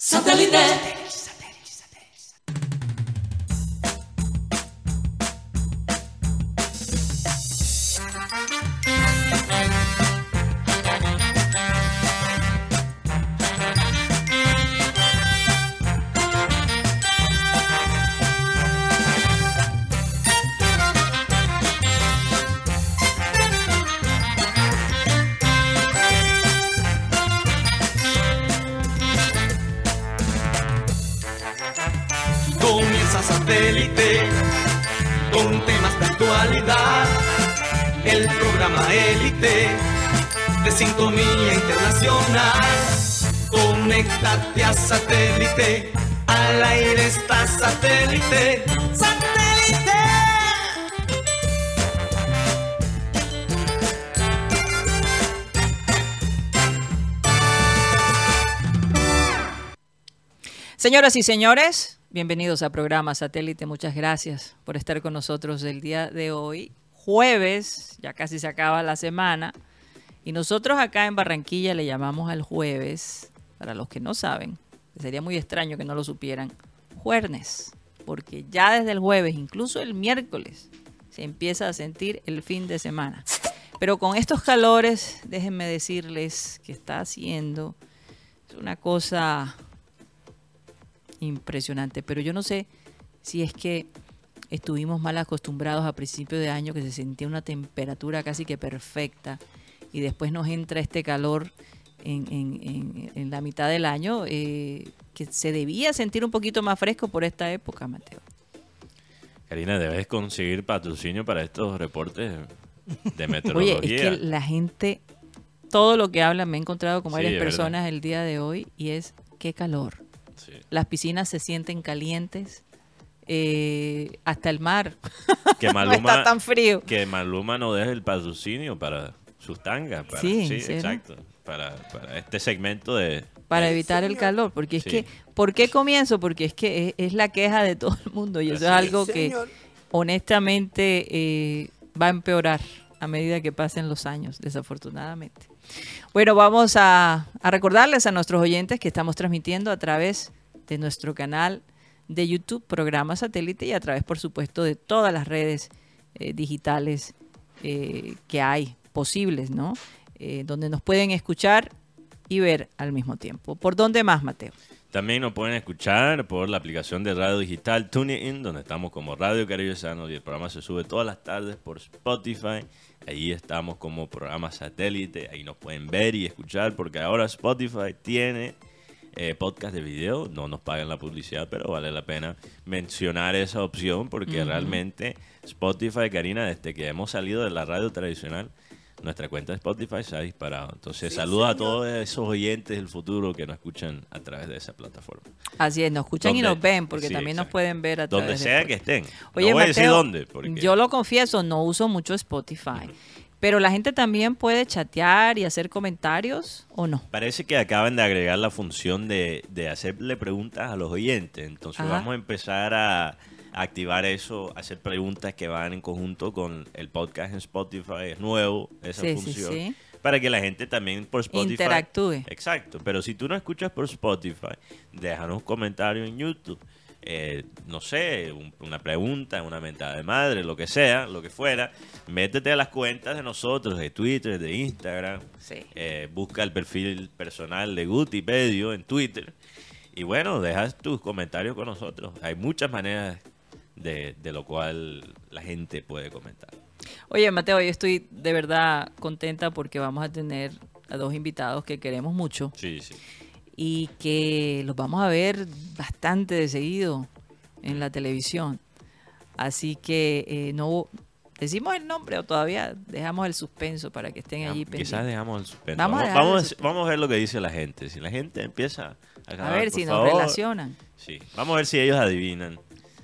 Satellite. Conéctate a satélite. Al aire está satélite. ¡Satélite! Señoras y señores, bienvenidos a programa Satélite. Muchas gracias por estar con nosotros el día de hoy, jueves, ya casi se acaba la semana. Y nosotros acá en Barranquilla le llamamos al jueves, para los que no saben, sería muy extraño que no lo supieran, jueves, porque ya desde el jueves, incluso el miércoles, se empieza a sentir el fin de semana. Pero con estos calores, déjenme decirles que está haciendo una cosa impresionante. Pero yo no sé si es que estuvimos mal acostumbrados a principio de año que se sentía una temperatura casi que perfecta y después nos entra este calor en, en- la mitad del año eh, que se debía sentir un poquito más fresco por esta época, Mateo. Karina, debes conseguir patrocinio para estos reportes de Oye, meteorología. es que la gente, todo lo que habla, me he encontrado con Sí, varias verdad. personas el día de hoy y es qué calor. Sí. Las piscinas se sienten calientes, eh, hasta el mar Que no Maluma, está tan frío. que Maluma no deje el patrocinio para sus tangas. Para, Sí, exacto. Para, para este segmento de... para evitar el calor, porque es Sí. que, ¿por qué comienzo? Porque es que es, es la queja de todo el mundo y eso es algo que honestamente eh, va a empeorar a medida que pasen los años, desafortunadamente. Bueno, vamos a, a recordarles a nuestros oyentes que estamos transmitiendo a través de nuestro canal de YouTube, programa satélite, y a través, por supuesto, de todas las redes eh, digitales eh, que hay posibles, ¿no? Eh, donde nos pueden escuchar y ver al mismo tiempo. ¿Por dónde más, Mateo? También nos pueden escuchar por la aplicación de radio digital TuneIn, donde estamos como Radio Caribe Sano y el programa se sube todas las tardes por Spotify. Ahí estamos como programa satélite, ahí nos pueden ver y escuchar porque ahora Spotify tiene eh, podcast de video, no nos pagan la publicidad, pero vale la pena mencionar esa opción porque realmente Spotify, Karina, desde que hemos salido de la radio tradicional, nuestra cuenta de Spotify se ha disparado. Entonces, saludos a todos esos oyentes del futuro que nos escuchan a través de esa plataforma. Así es, nos escuchan y nos ven, porque sí, también nos pueden ver a través Donde de sea que estén. Oye, no voy a decir Mateo, dónde. Porque... yo lo confieso, no uso mucho Spotify, pero la gente también puede chatear y hacer comentarios o no. Parece que acaban de agregar la función de, de hacerle preguntas a los oyentes. Entonces Ajá. vamos a empezar a activar eso, hacer preguntas que van en conjunto con el podcast en Spotify. Es nuevo esa Sí, sí, función. sí. Para que la gente también por Spotify... Interactúe. Exacto. Pero si tú no escuchas por Spotify, déjanos un comentario en YouTube. Eh, no sé, un- una pregunta, una mentada de madre, lo que sea, lo que fuera. Métete a las cuentas de nosotros, de Twitter, de Instagram. Sí. Eh, busca el perfil personal de Gutipedio en Twitter. Y bueno, dejas tus comentarios con nosotros. Hay muchas maneras de, de lo cual la gente puede comentar. Oye, Mateo, yo estoy de verdad contenta porque vamos a tener a dos invitados que queremos mucho Sí, sí. y que los vamos a ver bastante de seguido en la televisión. Así que eh, no decimos el nombre o todavía dejamos el suspenso para que estén allí Quizás dejamos el suspenso. Vamos a Vamos, vamos, a- suspenso. vamos a ver lo que dice la gente. Si la gente empieza a, A acabar, ver por si nos relacionan. Sí, vamos a ver si ellos adivinan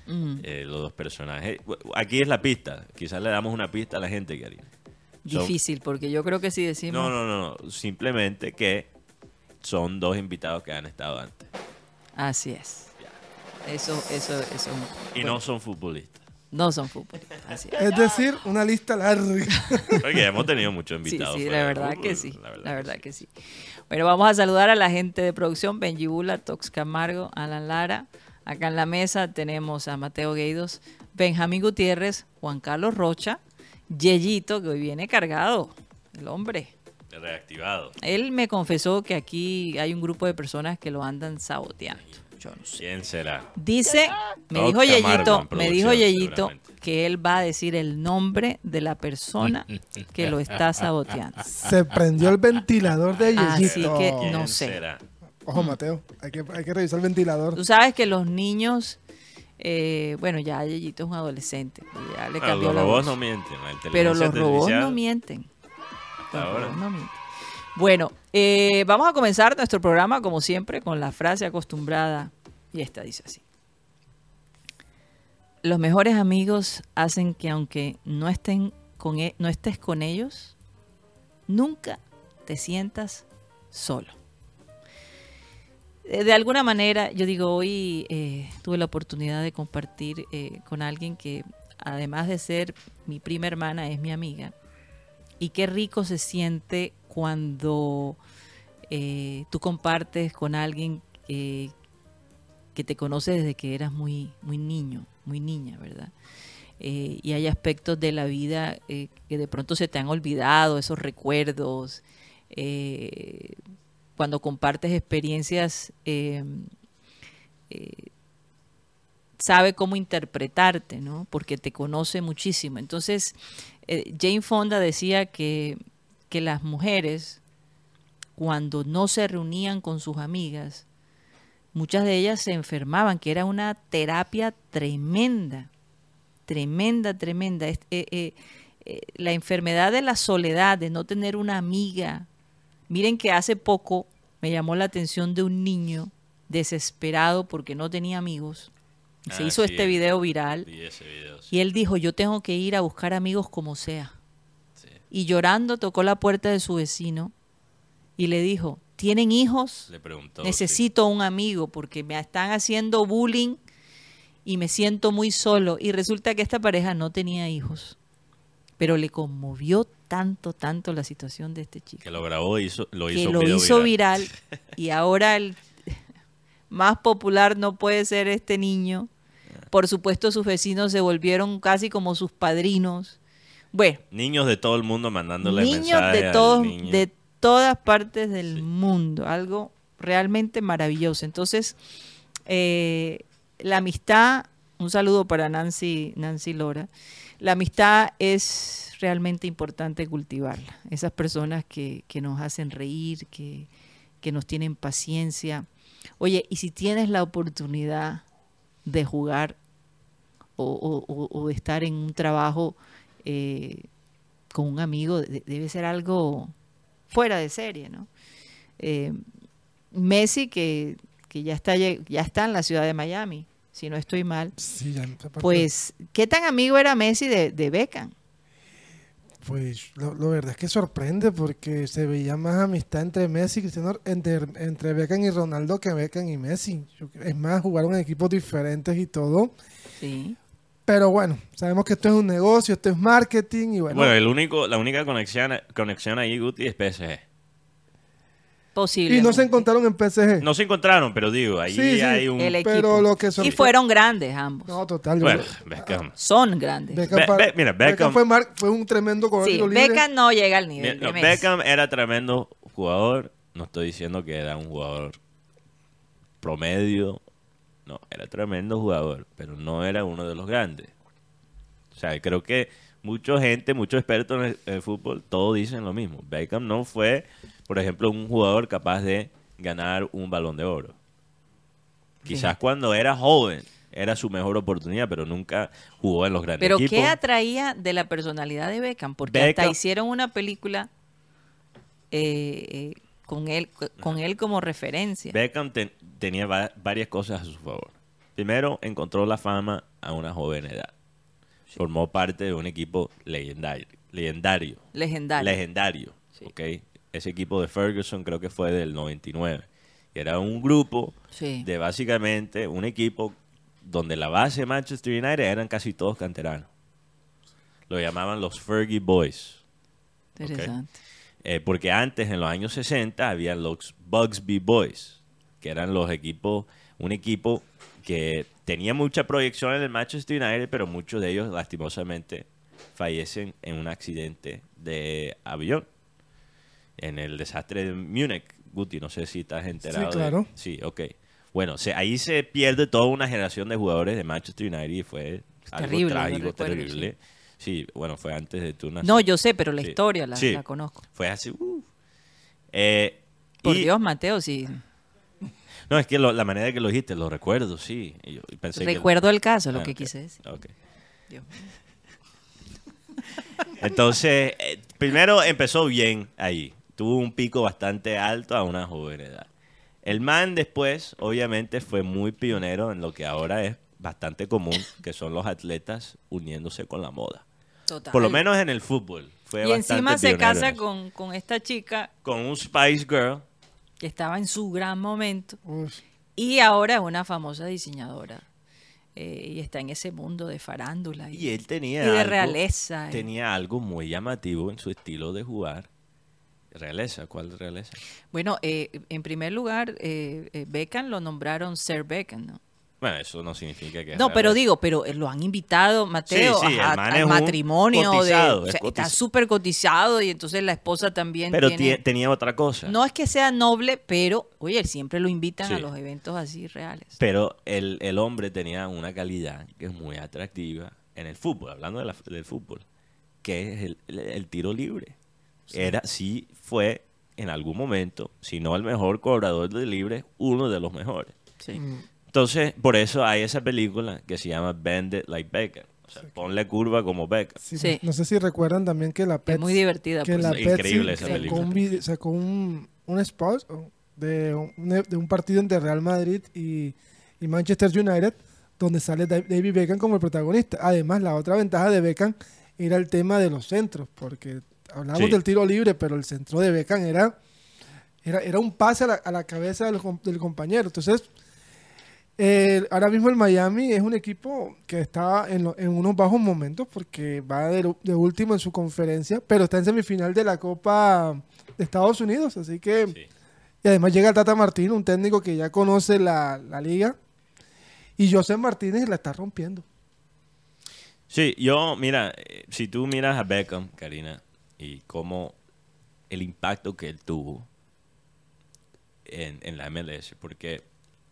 Eh, los dos personajes. Aquí es la pista. Quizás le damos una pista a la gente, Karina. Son- Difícil, porque yo creo que si decimos... No, no, no, no. Simplemente que son dos invitados que han estado antes. Así es. Eso, eso, eso. Y bueno, no son futbolistas. No son futbolistas. así es. Es decir, una lista larga. Porque hemos tenido muchos Sí, invitados. sí, fuera la verdad fútbol, que sí. la La verdad que sí. Bueno, vamos a saludar a la gente de producción, Benji Bula, Tox Camargo, Alan Lara. Acá en la mesa tenemos a Mateo Gueidos, Benjamín Gutiérrez, Juan Carlos Rocha, Yeyito, que hoy viene cargado, el hombre. Reactivado. Él me confesó que aquí hay un grupo de personas que lo andan saboteando. Yo no sé. ¿Quién será? Dice, me dijo en me dijo seguramente. que él va a decir el nombre de la persona que lo está saboteando. Se prendió el ventilador de Así Yeyito. que ¿Quién no sé. será? Ojo, Mateo, hay que, hay que revisar el ventilador. Tú sabes que los niños, eh, bueno, ya Yeyito es un adolescente, ya le cambió los la robots voz. no mienten. la pero los robots no mienten. Los ahora. robots no mienten. Bueno, eh, vamos a comenzar nuestro programa como siempre con la frase acostumbrada y esta dice así. Los mejores amigos hacen que aunque no estén con e- no estés con ellos, nunca te sientas solo. Eh, De alguna manera, yo digo, hoy eh, tuve la oportunidad de compartir eh, con alguien que, además de ser mi prima hermana, es mi amiga. Y qué rico se siente cuando tú compartes con alguien que te conoce desde que eras muy, muy niño, muy niña, ¿verdad? Y hay aspectos de la vida que de pronto se te han olvidado, esos recuerdos. Cuando compartes experiencias, eh, eh, sabe cómo interpretarte, ¿no? Porque te conoce muchísimo. Entonces, eh, Jane Fonda decía que, que las mujeres, cuando no se reunían con sus amigas, muchas de ellas se enfermaban, que era una terapia tremenda, tremenda, tremenda. La enfermedad de la soledad, de no tener una amiga. Miren que hace poco me llamó la atención de un niño desesperado porque no tenía amigos. Se Ah, hizo sí, este video viral. Vi ese video. sí. Y él dijo, yo tengo que ir a buscar amigos como sea. Sí. Y llorando tocó la puerta de su vecino y le dijo, ¿tienen hijos? Le preguntó. Necesito un amigo porque me están haciendo bullying y me siento muy solo. Y resulta que esta pareja no tenía hijos, pero le conmovió tanto, tanto la situación de este chico. Que lo grabó, hizo, lo que hizo, lo video hizo viral. viral y ahora el más popular no puede ser este niño. Por supuesto, sus vecinos se volvieron casi como sus padrinos. Bueno, Niños de todo el mundo mandándole niños mensajes de todos niño. de todas partes del Sí. mundo algo realmente maravilloso entonces eh, la amistad un saludo para Nancy Nancy Lora la amistad es realmente importante cultivarla esas personas que, que nos hacen reír que, que nos tienen paciencia oye y si tienes la oportunidad de jugar o, o- de estar en un trabajo eh, con un amigo de- debe ser algo fuera de serie, ¿no? Eh, Messi, que, que ya, está, ya está en la ciudad de Miami, si no estoy mal, Sí, ya, pues, ¿qué tan amigo era Messi de, de Beckham? Pues lo, lo verdad es que sorprende porque se veía más amistad entre Messi y Cristiano, entre, entre Beckham y Ronaldo que Beckham y Messi. Es más, jugaron en equipos diferentes y todo. Sí. Pero bueno, sabemos que esto es un negocio, esto es marketing y bueno. Bueno, el único, la única conexión, conexión ahí, Guti, es PSG. Posible. y no se encontraron en PSG. No se encontraron, pero digo, ahí Sí, sí. hay un... El equipo. pero lo que Y fueron grandes ambos. No, total. Bueno, Beckham. Son grandes. Beckham, Be- para- Be- mira, Beckham Beckham- fue, mar- fue un tremendo Sí, tiro libre. Beckham no llega al nivel. Beckham era tremendo jugador. No estoy diciendo que era un jugador promedio. No, era tremendo jugador, pero no era uno de los grandes. O sea, creo que mucha gente, muchos expertos en el, en el fútbol, todos dicen lo mismo. Beckham no fue, por ejemplo, un jugador capaz de ganar un balón de oro. Quizás cuando era joven era su mejor oportunidad, pero nunca jugó en los grandes Pero equipos. ¿qué atraía de la personalidad de Beckham? Porque hasta hicieron una película eh, eh, con él con él como referencia. Beckham ten- tenía va- varias cosas a su favor. Primero, encontró la fama a una joven edad. Formó parte de un equipo legendario. Legendario. Legendario. Legendario. Sí. ¿ok? Ese equipo de Ferguson creo que fue del 99. Y era un grupo Sí. de básicamente un equipo donde la base de Manchester United eran casi todos canteranos. Lo llamaban los Fergie Boys. Interesante. Eh, porque antes, en los años 60, había los Bugsby Boys, que eran los equipos, un equipo que tenía mucha proyección en el Manchester United, pero muchos de ellos lastimosamente fallecen en un accidente de avión. En el desastre de Múnich, Guti, no sé si estás enterado. Sí, de- claro. sí, ok. Bueno, se- ahí se pierde toda una generación de jugadores de Manchester United y fue algo terrible, trágico, recuerdo, terrible. Sí. bueno, fue antes de tu No, yo sé, pero la Sí. historia la, Sí. la conozco. Fue así. uh. Eh, Por y- Dios, Mateo, sí. No, es que lo- la manera que lo dijiste, lo recuerdo, sí. Y yo pensé que- Recuerdo el caso, lo Ah, que ok, quise decir. ok. Dios. Entonces, eh, primero empezó bien ahí. Tuvo un pico bastante alto a una joven edad. El man después, obviamente, fue muy pionero en lo que ahora es bastante común, que son los atletas uniéndose con la moda. Total. Por lo menos en el fútbol. Fue Y bastante encima se casa con, con esta chica con un Spice Girl. que estaba en su gran momento Uf, y ahora es una famosa diseñadora. Eh, y está en ese mundo de farándula y, Y él tenía y de algo- realeza. y- Tenía algo muy llamativo en su estilo de jugar. Realeza, ¿cuál realeza? Bueno, eh, en primer lugar, eh, eh, Beckham lo nombraron Sir Beckham, ¿no? Bueno, eso no significa que... No, pero digo, pero eh, lo han invitado, Mateo, Sí, sí, a- al matrimonio. de- cotizado, o es sea, está súper cotizado y entonces la esposa también Pero tiene... tie- tenía otra cosa. No es que sea noble, pero, oye, siempre lo invitan a Sí. los eventos así reales. Pero el, el hombre tenía una calidad que es muy atractiva en el fútbol, hablando de la- del fútbol, que es el, el- el tiro libre. Era, sí fue en algún momento, si no el mejor cobrador de libre, uno de los mejores. Sí. mm, Entonces, por eso hay esa película que se llama Bend It Like Beckham. O sea, ponle curva como Beckham. sí, Sí. No sé si recuerdan también que la Es Pepsi, muy divertida. que por la cierto. Increíble Pepsi esa sacó película. un, sacó un, un spot de un, de un partido entre Real Madrid y, y Manchester United donde sale Da- David Beckham como el protagonista. Además, la otra ventaja de Beckham era el tema de los centros, porque hablamos Sí. del tiro libre, pero el centro de Beckham era, era, era un pase a la, a la cabeza del, com- del compañero. Entonces, eh, ahora mismo el Miami es un equipo que está en, lo- en unos bajos momentos porque va de, lo- de último en su conferencia, pero está en semifinal de la Copa de Estados Unidos. Así que, Sí. y además llega Tata Martino, un técnico que ya conoce la, la liga, y José Martínez la está rompiendo. Sí, yo, mira, eh, si tú miras a Beckham, Karina, y cómo el impacto que él tuvo en, en la MLS, porque,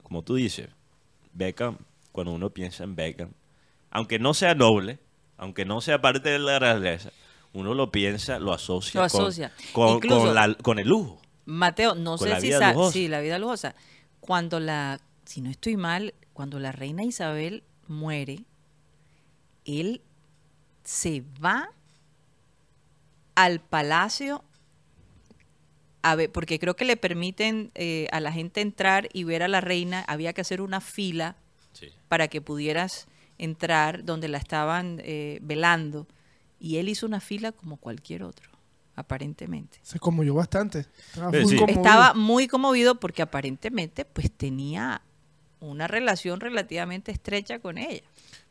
como tú dices, Beckham, cuando uno piensa en Beckham, aunque no sea noble, aunque no sea parte de la realeza, uno lo piensa, lo asocia, Lo con- asocia. Con, Incluso- con la- con el lujo. Mateo, no sé si sí, la vida lujosa. Cuando la, si no estoy mal, cuando la reina Isabel muere, él se va al palacio a ver, porque creo que le permiten eh, a la gente entrar y ver a la reina. Había que hacer una fila Sí. para que pudieras entrar donde la estaban eh, velando. Y él hizo una fila como cualquier otro, aparentemente. Se conmovió bastante. Estaba Eh, sí. conmovido. Estaba muy conmovido porque aparentemente pues tenía una relación relativamente estrecha con ella.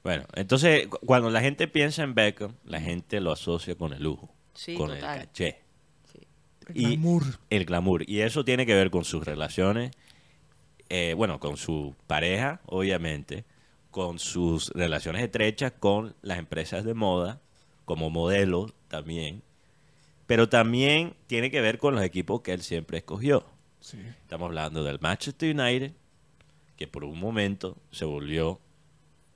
Bueno, entonces, cu- cuando la gente piensa en Beckham, la gente lo asocia con el lujo, Sí, con total. el caché. El y- glamour. el glamour. Y eso tiene que ver con sus relaciones, eh, bueno, con su pareja, obviamente, con sus relaciones estrechas con las empresas de moda, como modelo también, pero también tiene que ver con los equipos que él siempre escogió. Sí. Estamos hablando del Manchester United, que por un momento se volvió,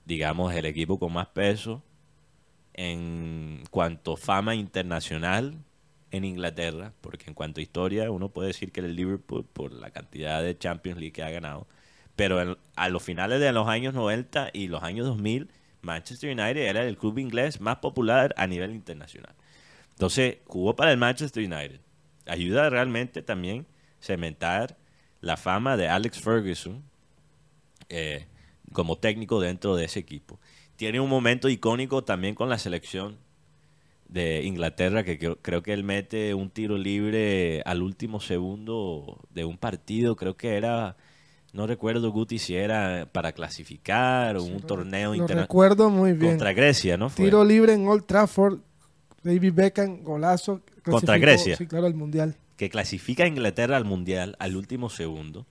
digamos, el equipo con más peso en cuanto fama internacional en Inglaterra, porque en cuanto a historia uno puede decir que el Liverpool por la cantidad de Champions League que ha ganado, pero a los finales de los años 90 y los años 2000, Manchester United era el club inglés más popular a nivel internacional. Entonces, jugó para el Manchester United. Ayuda realmente también cementar la fama de Alex Ferguson eh, como técnico dentro de ese equipo. Tiene un momento icónico también con la selección de Inglaterra, que creo, creo que él mete un tiro libre al último segundo de un partido, creo que era no recuerdo Guti si era para clasificar o un torneo internacional recuerdo muy bien. contra Grecia, ¿no? Fue? Tiro libre en Old Trafford. David Beckham, golazo. Contra Grecia. Sí, claro, el mundial. que clasifica a Inglaterra al Mundial al último segundo.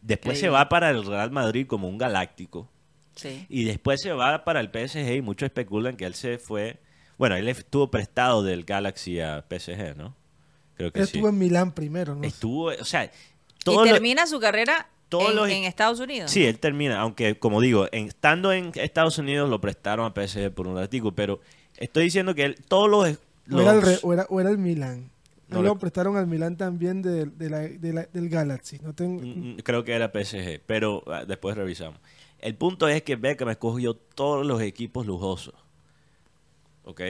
Después se va para el Real Madrid como un galáctico. Sí. Y después se va para el PSG y muchos especulan que él se fue... Bueno, él estuvo prestado del Galaxy a PSG, ¿no? Creo que Él sí. estuvo en Milán primero, ¿no? Estuvo, o sea... Y lo- termina su carrera todos en, los- en Estados Unidos. Sí, él termina, aunque como digo, en- estando en Estados Unidos lo prestaron a PSG por un ratico, pero estoy diciendo que él, todos los... O era, el los- Re- o era- o era el Milán. No lo prestaron al Milán también de, de la- de la- del Galaxy. No tengo, Mm, Creo que era PSG, pero ah, después revisamos. El punto es que Beckham escogió todos los equipos lujosos. ¿Ok?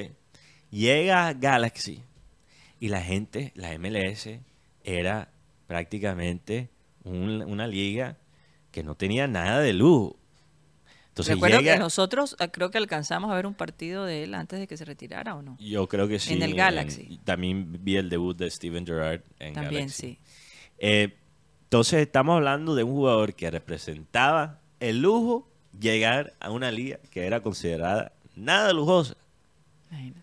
Llega a Galaxy y la gente, la MLS, era prácticamente un- una liga que no tenía nada de lujo. Entonces Recuerdo llega, que nosotros ah, creo que alcanzamos a ver un partido de él antes de que se retirara o no. yo creo que sí. En el Galaxy. también vi el debut de Steven Gerrard en También Galaxy. sí. Eh, entonces estamos hablando de un jugador que representaba el lujo llegar a una liga que era considerada nada lujosa. Imagínate.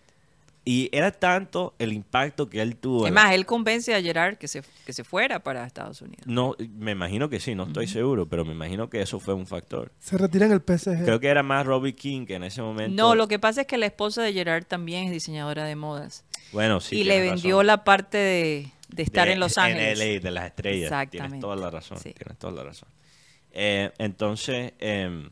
Y era tanto el impacto que él tuvo. Es en más, él convence a Gerard que se, que se fuera para Estados Unidos. no, me imagino que sí, no estoy seguro, pero me imagino que eso fue un factor. se retira en el PSG. Creo que era más Robbie King que en ese momento. No, lo que pasa es que la esposa de Gerard también es diseñadora de modas. Bueno, sí. y le vendió razón. la parte de, de estar De- en Los Ángeles. LA, de las estrellas. Exactamente. Tienes toda la razón. Sí. Tienes toda la razón. Eh, entonces, em,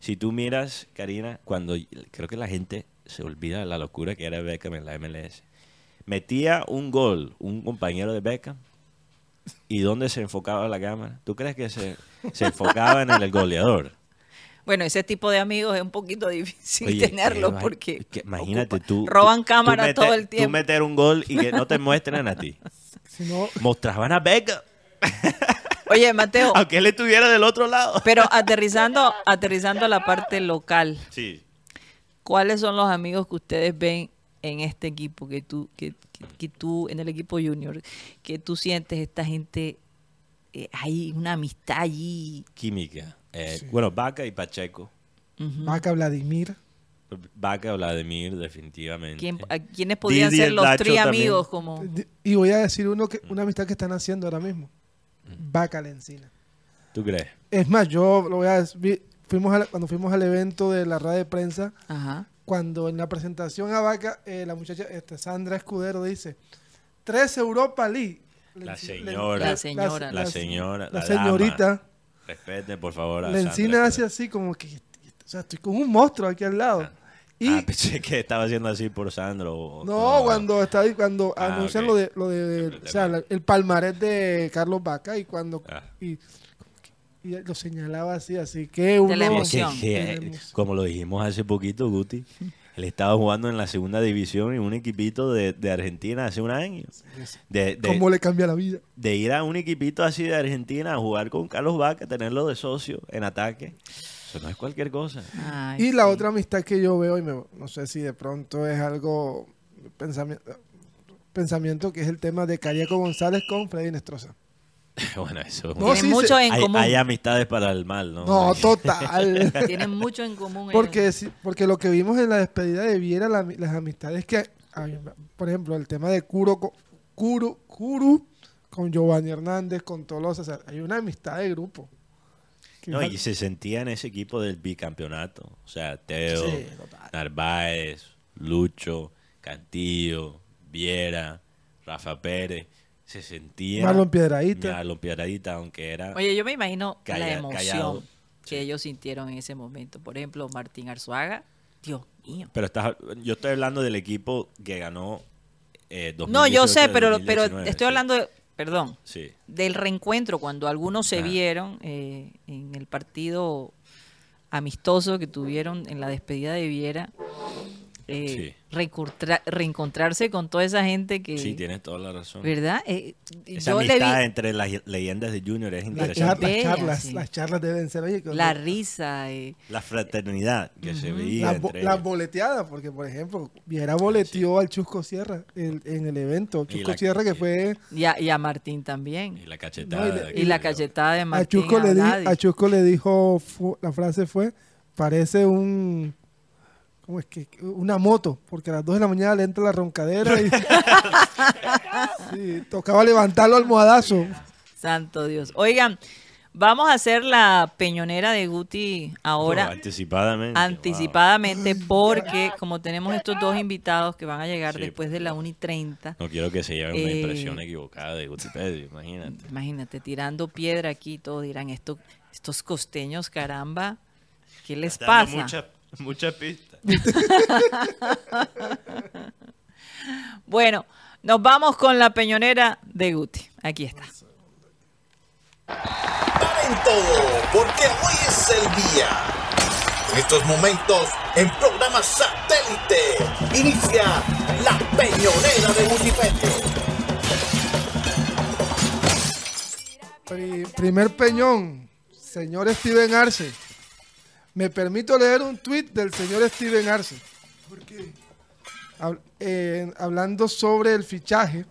si tú miras, Karina, cuando creo que la gente se olvida de la locura que era Beckham en la MLS. Metía un gol, un compañero de Beckham, ¿y dónde se enfocaba la cámara? ¿Tú crees que se, se enfocaba en el goleador? Bueno, ese tipo de amigos es un poquito difícil Oye, tenerlo que- porque que imagínate ocupa- tú. roban tú- tú cámara meter- todo el Tú tiempo. meter un gol y que no te muestren a ti. Si no, Mostraban a Beckham, Oye, Mateo, aunque él estuviera del otro lado. pero aterrizando, aterrizando a la parte local, Sí. ¿cuáles son los amigos que ustedes ven en este equipo que tú, que, que- que tú, en el equipo junior, que tú sientes esta gente, eh, hay una amistad allí? Química. Eh, Sí. Bueno, Vaca y Pacheco. Vaca Vladimir. Vaca Vladimir, definitivamente. ¿Quién- a- ¿Quiénes podrían Didi, ser los tres amigos como Y voy a decir uno que una amistad que están haciendo ahora mismo. Vaca Lencina. ¿Tú crees? Es más, yo lo voy a decir. Fuimos cuando fuimos al evento de la radio de prensa, Ajá. cuando en la presentación a Vaca, eh, la muchacha este, Sandra Escudero dice: Tres Europa League. La señora. La señora. La señora, La, la señorita. Respeten, por favor, a Lencina Sandra hace así como que. O sea, estoy con un monstruo aquí al lado. Y Ah, pensé que estaba haciendo así por Sandro. no, cuando está ahí, cuando Ah, anuncian lo de, lo de, El- o sea, el- la- el palmarés de Carlos Vaca y cuando Ah. y, y lo señalaba así, así que uno De la Es que- emoción. que, De la emoción. como lo dijimos hace poquito, Guti, él estaba jugando en la segunda división en un equipito de, de Argentina hace un año. De, de- cómo le cambia la vida. de ir a un equipito así de Argentina a jugar con Carlos Vaca, tenerlo de socio en ataque. Eso no es cualquier cosa. Ay, Y la sí. otra amistad que yo veo, y me- no sé si de pronto es algo pensamiento, pensamiento que es el tema de Calleco González con Freddy Nestroza. bueno, eso es No, Tienen sí, mucho se- en hay, común. hay amistades para el mal, ¿no? No, total. Tienen mucho en común. porque, sí- porque lo que vimos en la despedida de Viera, la- las amistades que, hay, por ejemplo, el tema de Curo, Curo, Curu con Giovanni Hernández, con Tolosa, o sea, hay una amistad de grupo. No, y se sentía en ese equipo del bicampeonato. O sea, Teo, Sí. Narváez, Lucho, Cantillo, Viera, Rafa Pérez. Se sentía... Marlon Piedradita. Marlon Piedradita, aunque era... Oye, yo me imagino la emoción callado. que ellos sintieron en ese momento. Por ejemplo, Martín Arzuaga. Dios mío. Pero estás, yo estoy hablando del equipo que ganó eh, 2018, No, yo sé, pero, pero 2019, estoy hablando, de, perdón, Sí. del reencuentro cuando algunos se Ah. vieron eh, en el partido amistoso que tuvieron en la despedida de Viera. Eh, Sí. reencontrarse con toda esa gente que... Sí, tienes toda la razón. ¿Verdad? Eh, Esa yo le amistad vi entre las leyendas de Junior es Las, interesante. las charlas, sí. las charlas deben ser, oye, la risa. eh, La fraternidad que se veía las, bo- ellos. boleteadas, porque por ejemplo, Viera boleteó al Chusco Sierra en el evento. Chusco la- Sierra que fue y, a, y a Martín también. Y la cachetada. No, y de le- Y aquello. la cachetada de a Martín. Le di- a Chusco le dijo, la frase fue, parece un, ¿cómo es que? Una moto, porque a las 2 de la mañana le entra la roncadera y Sí, tocaba levantarlo al almohadazo. Santo Dios. Oigan, vamos a hacer la peñonera de Guti Oh, ahora. anticipadamente. anticipadamente porque como tenemos estos dos invitados que van a llegar Sí, después de la 1 y 30, wow. No quiero que se lleven una Eh, impresión equivocada de Wikipedia, imagínate. imagínate, tirando piedra aquí, todos dirán, esto, estos costeños, caramba, ¿qué les pasa? Muchas muchas pistas. Bueno, nos vamos con la peñonera de Guti. Aquí está. Paren todo, porque hoy es el día. En estos momentos, en programa satélite, inicia la peñonera de Wikipedia. Pri- primer peñón, señor Steven Arce. Me permito leer un tuit del señor Steven Arce. Hab- eh, hablando sobre el fichaje.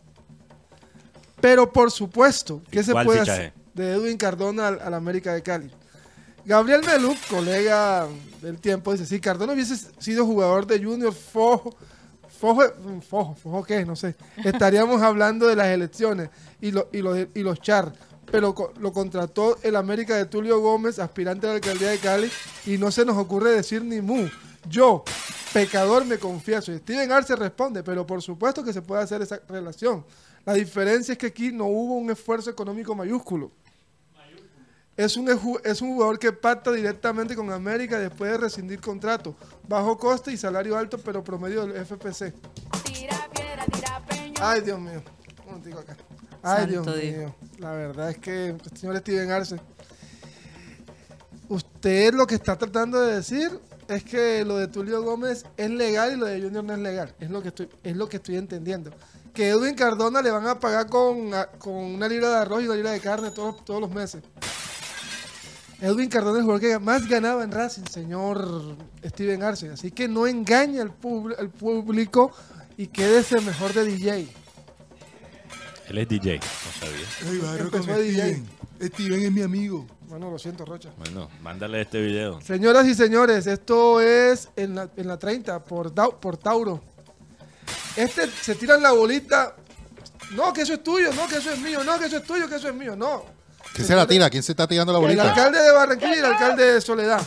Pero por supuesto, ¿qué se ¿Cuál puede fichaje? hacer? De Edwin Cardona al, al América de Cali. Gabriel Meluc, colega del tiempo, dice, si Cardona hubiese sido jugador de Junior Fojo, Fojo, Fojo, Fojo qué, no sé, estaríamos hablando de las elecciones y, lo- y, los, y los char, pero lo contrató el América de Tulio Gómez, aspirante a la alcaldía de Cali, y no se nos ocurre decir ni mu. Yo, pecador, me confieso. Y Steven Arce responde, pero por supuesto que se puede hacer esa relación. La diferencia es que aquí no hubo un esfuerzo económico mayúsculo. Es un, es un jugador que pacta directamente con América después de rescindir contrato. Bajo coste y salario alto, pero promedio del FPC. Ay, Dios mío. Un acá. Ay, Dios Santo Dios. mío. La verdad es que, señor Steven Arce, usted lo que está tratando de decir es que lo de Tulio Gómez es legal y lo de Junior no es legal. Es lo que estoy, es lo que estoy entendiendo. Que Edwin Cardona le van a pagar con, con una libra de arroz y una libra de carne todos, todos los meses. Edwin Cardona es el jugador que más ganaba en Racing, señor Steven Arce. Así que no engañe al, pub- al público y quédese mejor de DJ. Él es DJ, no sabía. Ay, barro Empezó DJ. Steven. Steven es mi amigo. Bueno, lo siento, Rocha. Bueno, mándale este video. Señoras y señores, esto es en la, en la 30 por, Dau- por Tauro. Este se tiran la bolita. No, que eso es tuyo, no, que eso es mío, no, que eso es tuyo, que eso es mío, no. ¿Quién se la tira? ¿Quién se está tirando la El bolita? alcalde de Barranquilla y el alcalde de Soledad.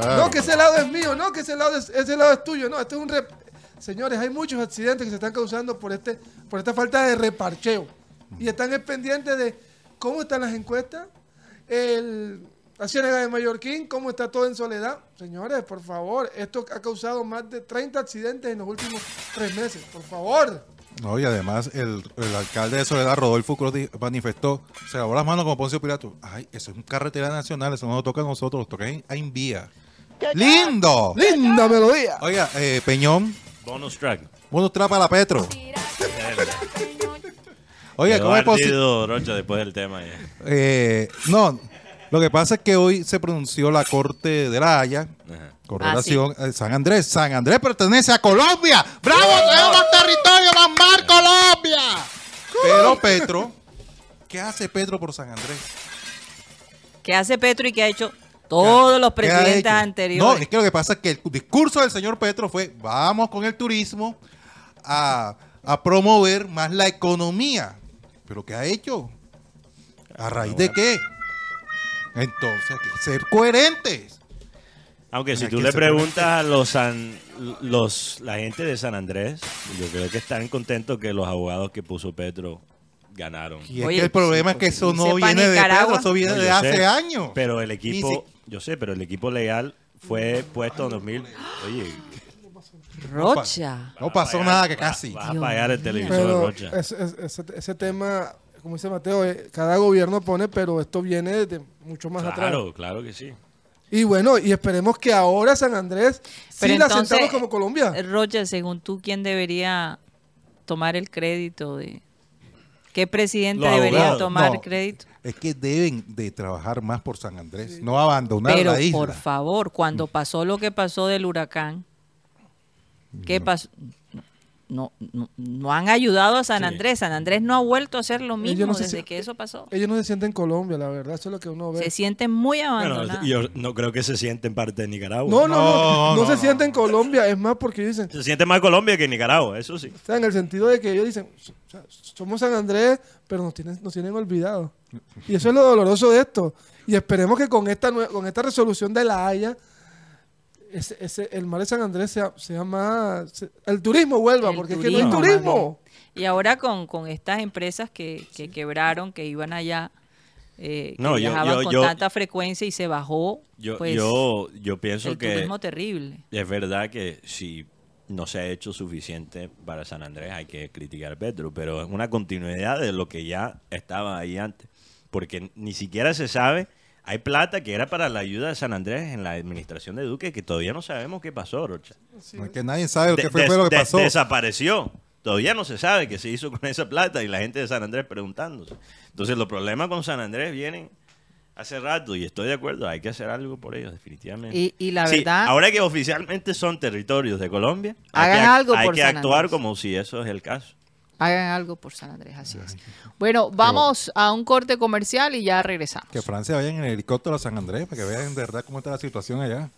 Ah, No, que ese lado es mío, no, que ese lado es, ese lado es tuyo, no, este es un rep- Señores, hay muchos accidentes que se están causando por este, por esta falta de reparcheo. Y están es pendientes de cómo están las encuestas, el, la Ciénaga de Mallorquín, cómo está todo en Soledad. Señores, por favor, esto ha causado más de 30 accidentes en los últimos tres meses. Por favor. No, y además el, el alcalde de Soledad, Rodolfo Cruz, manifestó, se lavó las manos como Poncio Pilato. Ay, eso es un carretera nacional, eso no nos toca a nosotros, nos toca en, a Invía. ¡Lindo! Linda melodía. Oiga, eh, Peñón, Bonus track. bonus trapa la Petro. Quedó ¿cómo es posible? después del tema. ya. Eh, no, lo que pasa es que hoy se pronunció la Corte de la Haya Ajá. con Ah, relación a San Andrés. San Andrés pertenece a Colombia. ¡Bravo! ¡Tenemos territorio, Mamar, Colombia! Pero Petro, ¿qué hace Petro por San Andrés? ¿Qué hace Petro y qué ha hecho todos los ¿Qué ha presidentes hecho? No, anteriores? es que lo que pasa es que el discurso del señor Petro fue, vamos con el turismo a, a promover más la economía. ¿Pero qué ha hecho? ¿A raíz de qué? Entonces, hay que ser coherentes. Aunque si Hay tú le preguntas a los, San- los la gente de San Andrés, yo creo que están contentos que los abogados que puso Petro ganaron. Y es Oye, que el problema sí, es que eso no viene de. Petro, eso viene No, de hace sé, años. Pero el equipo, yo sé, pero el equipo legal fue puesto en 2000. Oye, Rocha. No pasó nada que casi. Vas a pagar el televisor, Pero Rocha. ese, ese- ese tema, como dice Mateo, eh, cada gobierno pone, pero esto viene de mucho más atrás. Claro, claro que sí. Y bueno, y esperemos que ahora San Andrés Pero sí la entonces, sentamos como Colombia. Roger, según tú, ¿quién debería tomar el crédito de qué presidente Los debería abogados. tomar No, crédito? Es que deben de trabajar más por San Andrés, no abandonar Pero la isla. por favor, cuando pasó lo que pasó del huracán, ¿qué pasó? No, no, no han ayudado a San Andrés. San Andrés no ha vuelto a hacer lo mismo no se desde si- que eso pasó. Ellos no se sienten Colombia, la verdad, eso es lo que uno ve. Se sienten muy Bueno, abandonados. yo no creo que se sienten parte de Nicaragua. No, no, no, no, No, no, se no. sienten Colombia, es más porque dicen, Se siente más Colombia que Nicaragua, eso sí. o sea, en el sentido de que ellos dicen, o sea, somos San Andrés, pero nos tienen, nos tienen olvidados. Y eso es lo doloroso de esto. Y esperemos que con esta, con esta resolución de la Haya, ese, ese- el mar de San Andrés más... se- el turismo vuelva, El porque es que no hay turismo. Y ahora con, con estas empresas que, que quebraron, que iban allá, eh, que No, yo- viajaban yo- con yo- tanta frecuencia y se bajó, Yo, pues yo, yo pienso el que turismo terrible. es verdad que si no se ha hecho suficiente para San Andrés hay que criticar a Petro, pero es una continuidad de lo que ya estaba ahí antes, porque ni siquiera se sabe, hay plata que era para la ayuda de San Andrés en la administración de Duque que todavía no sabemos qué pasó, Rocha. No, es que nadie sabe lo que fue, lo que pasó. desapareció. Todavía no se sabe qué se hizo con esa plata y la gente de San Andrés preguntándose. Entonces los problemas con San Andrés vienen hace rato y estoy de acuerdo, hay que hacer algo por ellos definitivamente. Y, y la Sí, verdad, ahora que oficialmente son territorios de Colombia, hay Hagan que, ac- algo hay por que San actuar Andrés. como si eso es el caso. Hagan algo por San Andrés, así es. Bueno, vamos a un corte comercial y ya regresamos. Que Francia vayan en helicóptero a San Andrés para que vean de verdad cómo está la situación allá.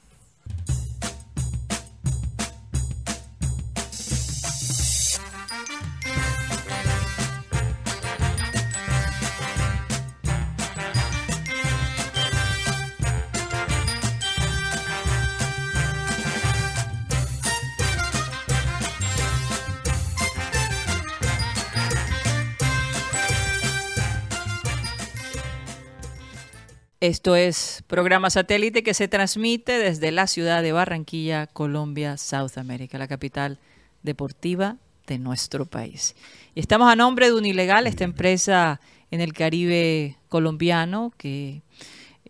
Esto es programa satélite que se transmite desde la ciudad de Barranquilla, Colombia, South America, la capital deportiva de nuestro país. Y estamos a nombre de Unilegal, esta empresa en el Caribe colombiano que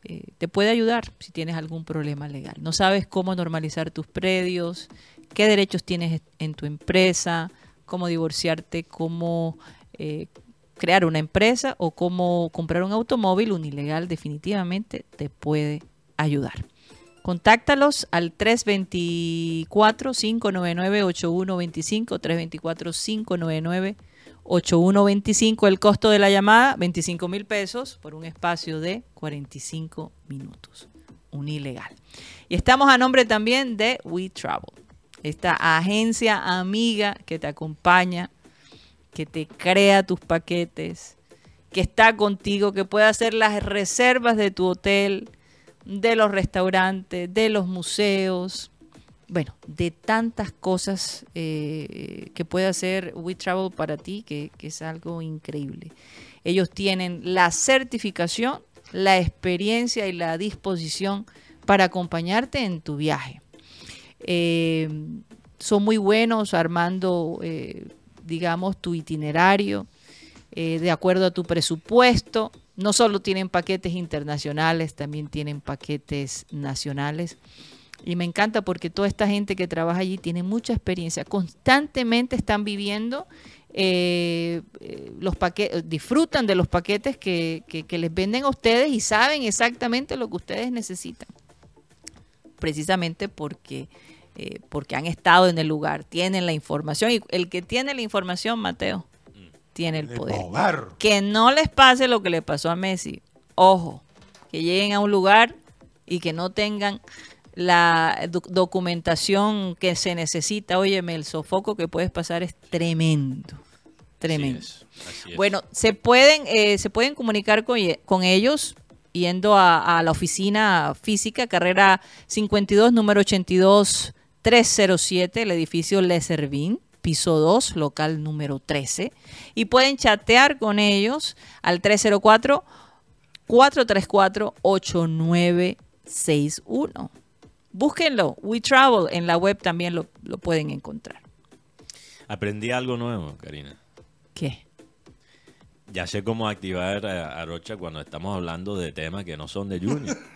eh, te puede ayudar si tienes algún problema legal. No sabes cómo normalizar tus predios, qué derechos tienes en tu empresa, cómo divorciarte, cómo eh, crear una empresa o cómo comprar un automóvil, Unilegal definitivamente te puede ayudar. Contáctalos al 324-599-8125, 324-599-8125. El costo de la llamada, 25 mil pesos por un espacio de 45 minutos. Unilegal. Y estamos a nombre también de We Travel, esta agencia amiga que te acompaña que te crea tus paquetes, que está contigo, que puede hacer las reservas de tu hotel, de los restaurantes, de los museos, bueno, de tantas cosas eh, que puede hacer We Travel para ti, que, que es algo increíble. Ellos tienen la certificación, la experiencia y la disposición para acompañarte en tu viaje. Eh, son muy buenos armando eh, digamos, tu itinerario eh, de acuerdo a tu presupuesto. No solo tienen paquetes internacionales, también tienen paquetes nacionales. Y me encanta porque toda esta gente que trabaja allí tiene mucha experiencia. Constantemente están viviendo eh, eh, los paquetes, disfrutan de los paquetes que, que- que les venden a ustedes y saben exactamente lo que ustedes necesitan. Precisamente porque eh, porque han estado en el lugar, tienen la información y el que tiene la información, Mateo, tiene el poder. Que no les pase lo que le pasó a Messi. Ojo, que lleguen a un lugar y que no tengan la doc- documentación que se necesita. Óyeme, el sofoco que puedes pasar es tremendo. Tremendo. Así es, así es. Bueno, se pueden, eh, se pueden comunicar con, ye- con ellos yendo a, a la oficina física, carrera 52, número 82, 307, el edificio Le Servín, piso 2, local número 13. Y pueden chatear con ellos al 304 434 8961. Búsquenlo, We Travel, en la web también lo, lo pueden encontrar. Aprendí algo nuevo, Karina. ¿Qué? Ya sé cómo activar a, a Rocha cuando estamos hablando de temas que no son de Junior.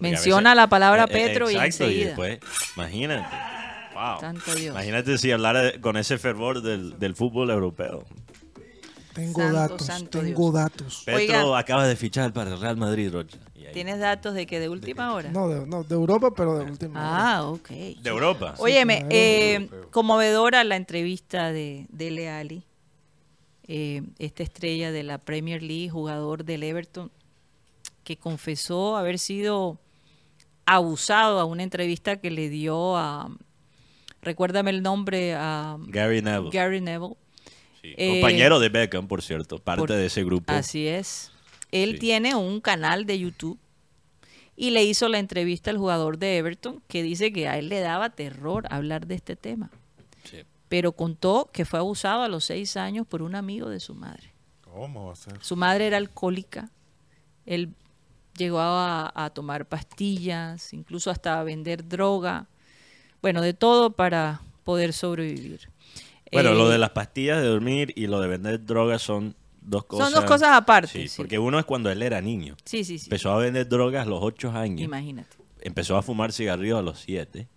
Menciona veces- la palabra Eh, eh, Petro y exacto, enseguida. después, imagínate. Wow. Dios. Imagínate si hablara de- con ese fervor del, del fútbol europeo. Tengo Santo, datos, santo tengo Dios. datos. Petro Oiga. acaba de fichar para el Real Madrid, Rocha. Y ¿Tienes datos de que de última hora? No de, no, de Europa, pero de última. hora. Ah, ok. De Europa. Óyeme, claro. eh, conmovedora la entrevista de Dele Alli, eh, esta estrella de la Premier League, jugador del Everton, que confesó haber sido abusado a una entrevista que le dio a, recuérdame el nombre, a Gary Neville. Gary Neville. Sí, Eh, Compañero de Beckham, por cierto, parte por- de ese grupo. Así es. Él Sí. tiene un canal de YouTube y le hizo la entrevista al jugador de Everton que dice que a él le daba terror hablar de este tema. Sí. Pero contó que fue abusado a los seis años por un amigo de su madre. ¿Cómo va a ser? Su madre era alcohólica. Él llegó a, a tomar pastillas, incluso hasta a vender droga. Bueno, de todo para poder sobrevivir. Bueno, Eh, lo de las pastillas de dormir y lo de vender drogas son dos cosas. dos cosas aparte, Sí, sí. porque uno es cuando él era niño. Sí, sí, sí. Empezó a vender drogas a los ocho años. Imagínate. Empezó a fumar cigarrillos a los siete.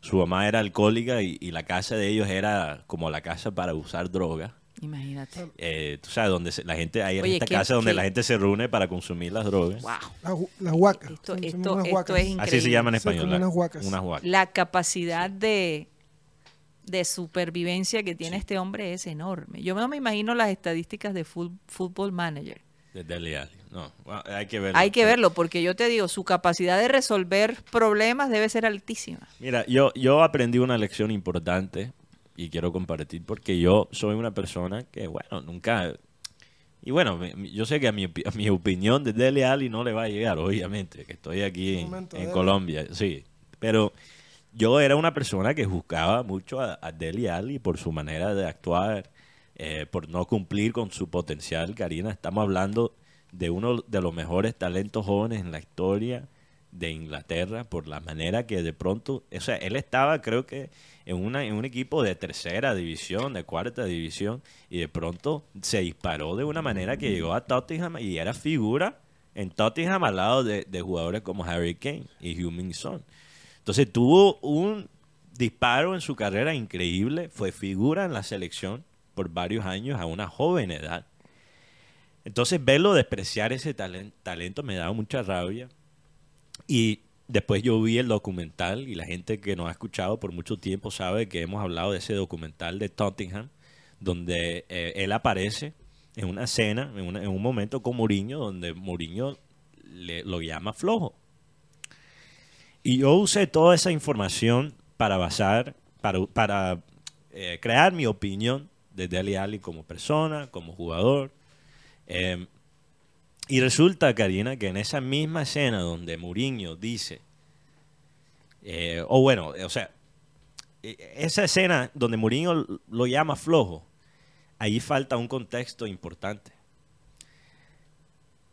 Su mamá era alcohólica y, y la casa de ellos era como la casa para usar droga. Imagínate. Eh, tú sabes, donde se- la gente, hay Oye, esta qué- casa donde qué- la gente se reúne para consumir las drogas. Wow. La, hu- la huaca. Esto- esto- unas esto huacas. es Así se llaman en español. la- unas huacas. Unas huacas. La capacidad de, de supervivencia que tiene este hombre es enorme. Yo no me imagino las estadísticas de Football Manager. De Dele Alli. No, bueno, hay que verlo. Hay que verlo porque yo te digo, su capacidad de resolver problemas debe ser altísima. Mira, yo, yo aprendí una lección importante y quiero compartir porque yo soy una persona que, bueno, nunca... Y bueno, yo sé que a mi, a mi opinión de Dele Alli no le va a llegar, obviamente, que estoy aquí en. Colombia, sí. Pero yo era una persona que juzgaba mucho a, a Dele Alli por su manera de actuar, eh, por no cumplir con su potencial, Karina. Estamos hablando de uno de los mejores talentos jóvenes en la historia de Inglaterra por la manera que de pronto, o sea, él estaba creo que en, una, en un equipo de tercera división, de cuarta división, y de pronto se disparó de una manera que llegó a Tottenham y era figura en Tottenham al lado de, de jugadores como Harry Kane y Heung-Min Son. Entonces tuvo un disparo en su carrera increíble, fue figura en la selección por varios años a una joven edad. Entonces verlo despreciar ese talen- talento me daba mucha rabia. Y después yo vi el documental y la gente que nos ha escuchado por mucho tiempo sabe que hemos hablado de ese documental de Tottenham, donde eh, él aparece en una escena, en, una- un momento con Mourinho, donde Mourinho le, lo llama flojo. Y yo usé toda esa información para basar, para, para eh, crear mi opinión de Dele Alli como persona, como jugador. Eh, y resulta, Karina, que en esa misma escena donde Mourinho dice, eh, o bueno, o sea, eh, esa escena donde Mourinho lo llama flojo, ahí falta un contexto importante.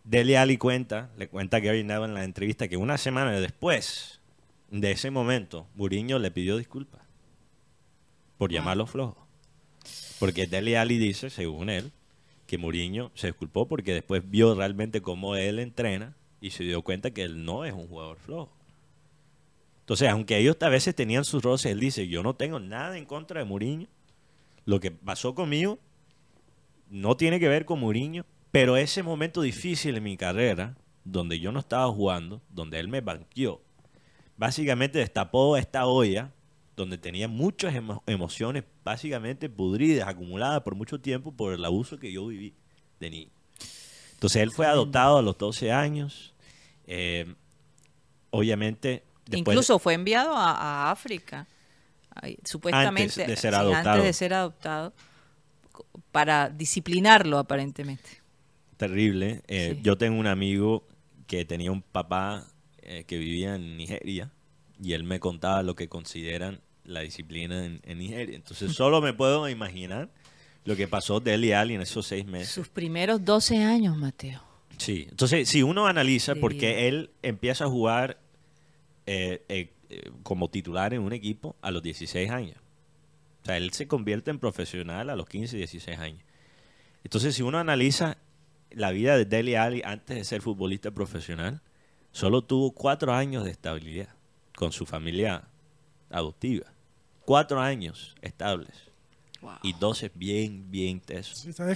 Dele Alli cuenta, le cuenta a Gary Neville en la entrevista que una semana después de ese momento, Mourinho le pidió disculpas por llamarlo flojo. Porque Dele Alli dice, según él, que Mourinho se disculpó porque después vio realmente cómo él entrena y se dio cuenta que él no es un jugador flojo. Entonces, aunque ellos a veces tenían sus roces, él dice, yo no tengo nada en contra de Mourinho. Lo que pasó conmigo no tiene que ver con Mourinho, pero ese momento difícil en mi carrera, donde yo no estaba jugando, donde él me banqueó, básicamente destapó esta olla donde tenía muchas emo- emociones básicamente pudridas, acumuladas por mucho tiempo por el abuso que yo viví de niño. Entonces él fue adoptado a los 12 años. eh, obviamente, después Incluso fue enviado a, a África, ay, supuestamente Antes de ser adoptado. antes de ser adoptado, para disciplinarlo aparentemente. terrible. Eh, Sí. Yo tengo un amigo que tenía un papá eh, que vivía en Nigeria y él me contaba lo que consideran la disciplina en, en Nigeria. Entonces solo me puedo imaginar lo que pasó de él y Ali en esos seis meses. Sus primeros 12 años, Mateo. Sí, entonces si uno analiza De por qué vida. él empieza a jugar eh, eh, eh, como titular en un equipo a los 16 años. O sea, él se convierte en profesional a los 15, 16 años. Entonces, si uno analiza la vida de Dele Alli antes de ser futbolista profesional, solo tuvo cuatro años de estabilidad con su familia adoptiva. Cuatro años estables. Y 12 bien, bien.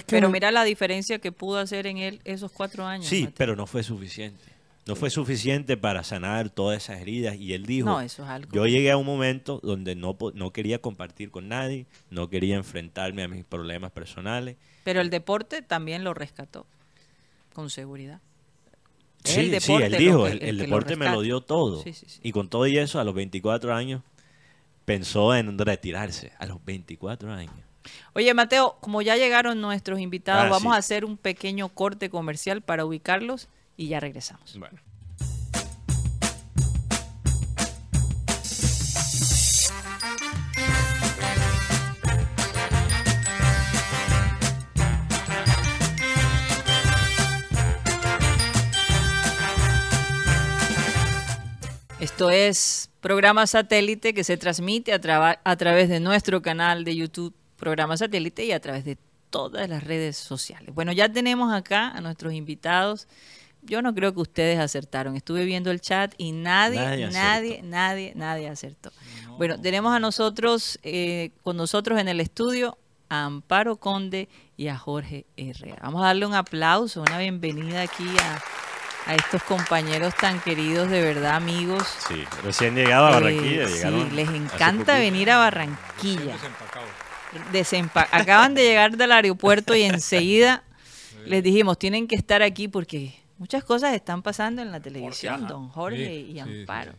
Pero mira la diferencia que pudo hacer en él esos cuatro años. Sí, Mateo. pero no fue suficiente. No fue suficiente para sanar todas esas heridas. Y él dijo, No, eso es algo. yo llegué a un momento donde no, no quería compartir con nadie, no quería enfrentarme a mis problemas personales. Pero el deporte también lo rescató, con seguridad. Es Sí, el sí, deporte él dijo, que- el, el el que lo deporte me lo dio todo. Sí, sí, sí. Y con todo y eso, a los 24 años, pensó en retirarse. A los 24 años. Oye, Mateo, como ya llegaron nuestros invitados, Ah, vamos sí. a hacer un pequeño corte comercial para ubicarlos y ya regresamos. Bueno. Esto es programa satélite que se transmite a, a través de nuestro canal de YouTube, programa satélite, y a través de todas las redes sociales. Bueno, ya tenemos acá a nuestros invitados. Yo no creo que ustedes acertaron. Estuve viendo el chat y nadie, Nadie nadie, nadie acertó. Bueno, tenemos a nosotros, eh, con nosotros en el estudio, a Amparo Conde y a Jorge Herrera. Vamos a darle un aplauso, una bienvenida aquí a, a estos compañeros tan queridos, de verdad, amigos. Sí, recién llegado a Barranquilla. Eh, llegaron sí, les encanta venir a Barranquilla. Desempa- Acaban de llegar del aeropuerto y enseguida les dijimos, tienen que estar aquí porque muchas cosas están pasando en la televisión, don Jorge Sí, y sí, Amparo.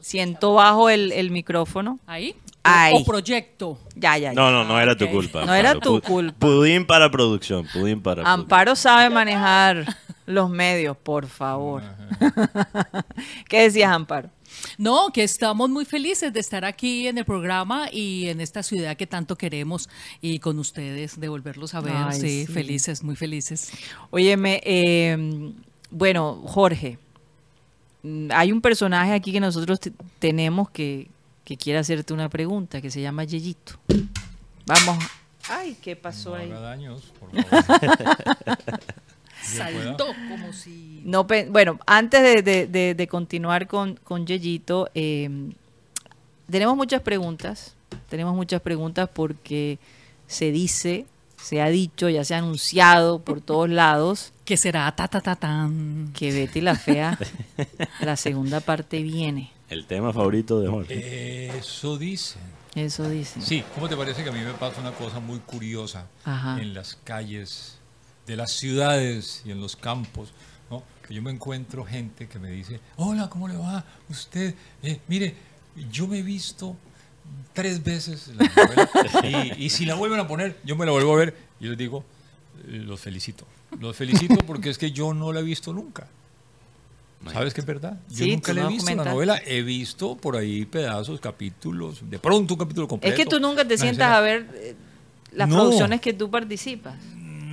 Siento bajo el, el micrófono. ¿Ahí? Ahí. O proyecto. Ya, ya, ya. No, no, no era tu culpa. No era tu culpa. Pudín para producción, pudín para producción. Amparo sabe manejar los medios, por favor. ¿Qué decías, Amparo? No, que estamos muy felices de estar aquí en el programa y en esta ciudad que tanto queremos y con ustedes de volverlos a ver. Ay, sí, sí. felices, muy felices. Óyeme, eh, bueno, Jorge, mm, hay un personaje aquí que nosotros te- tenemos que, que quiere hacerte una pregunta, que se llama Yeyito. Vamos. Ay, ¿qué pasó ahí? daños, por favor. Saltó como si... No, pe- bueno, antes de, de- de- de continuar con, con Yeyito, eh, tenemos muchas preguntas. Tenemos muchas preguntas porque se dice, se ha dicho, ya se ha anunciado por todos lados ¿Qué será? Ta, ta, ta, tan. que Betty la Fea, la segunda parte viene. El tema favorito de Jorge. Eso dicen. Eso dicen. Sí, ¿cómo te parece que a mí me pasa una cosa muy curiosa Ajá. en las calles de las ciudades y en los campos? ¿no? Que yo me encuentro gente que me dice, hola, ¿cómo le va? Usted, eh, mire, yo me he visto tres veces la novela y, y si la vuelven a poner, yo me la vuelvo a ver y les digo, eh, los felicito. Los felicito porque es que yo no la he visto nunca. ¿Sabes qué es verdad? Yo Sí, nunca la he visto la comentaste. novela. He visto por ahí pedazos, capítulos, de pronto un capítulo completo. Es que tú nunca te sientas escena. a ver eh, las No. producciones que tú participas.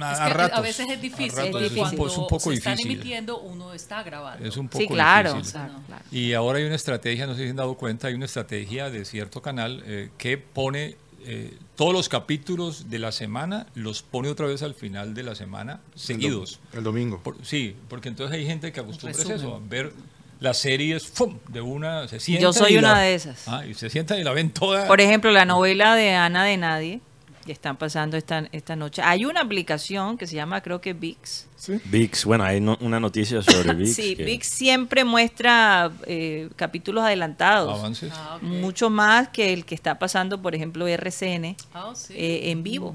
A, Es a que ratos, a veces es difícil. es es, un, difícil. es un poco se están difícil. emitiendo, uno está grabando. Es un poco Sí, claro. difícil. claro, claro. Y ahora hay una estrategia, no sé si se han dado cuenta, hay una estrategia de cierto canal eh, que pone eh, todos los capítulos de la semana, los pone otra vez al final de la semana, seguidos. El domingo. Por- sí, porque entonces hay gente que acostumbra eso, a ver las series ¡fum! de una, se sienta Yo soy y una la- de esas. Ah, y se sienta y la ven toda. Por ejemplo, la novela de Ana de Nadie, que están pasando esta, esta noche. Hay una aplicación que se llama, creo que VIX. VIX, bueno, hay no- una noticia sobre VIX. Sí, que- VIX siempre muestra eh, capítulos adelantados. avances. Ah, ok. Mucho más que el que está pasando, por ejemplo, RCN Ah, sí. eh, en vivo.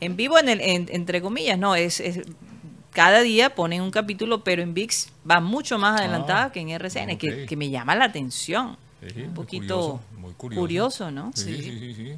En vivo, en el, en- entre comillas, no, es, es- cada día ponen un capítulo, pero en VIX va mucho más adelantada Ah, que en RCN, que, que me llama la atención. Sí, un poquito curioso, muy curioso. curioso, ¿no? Sí, sí, sí, sí,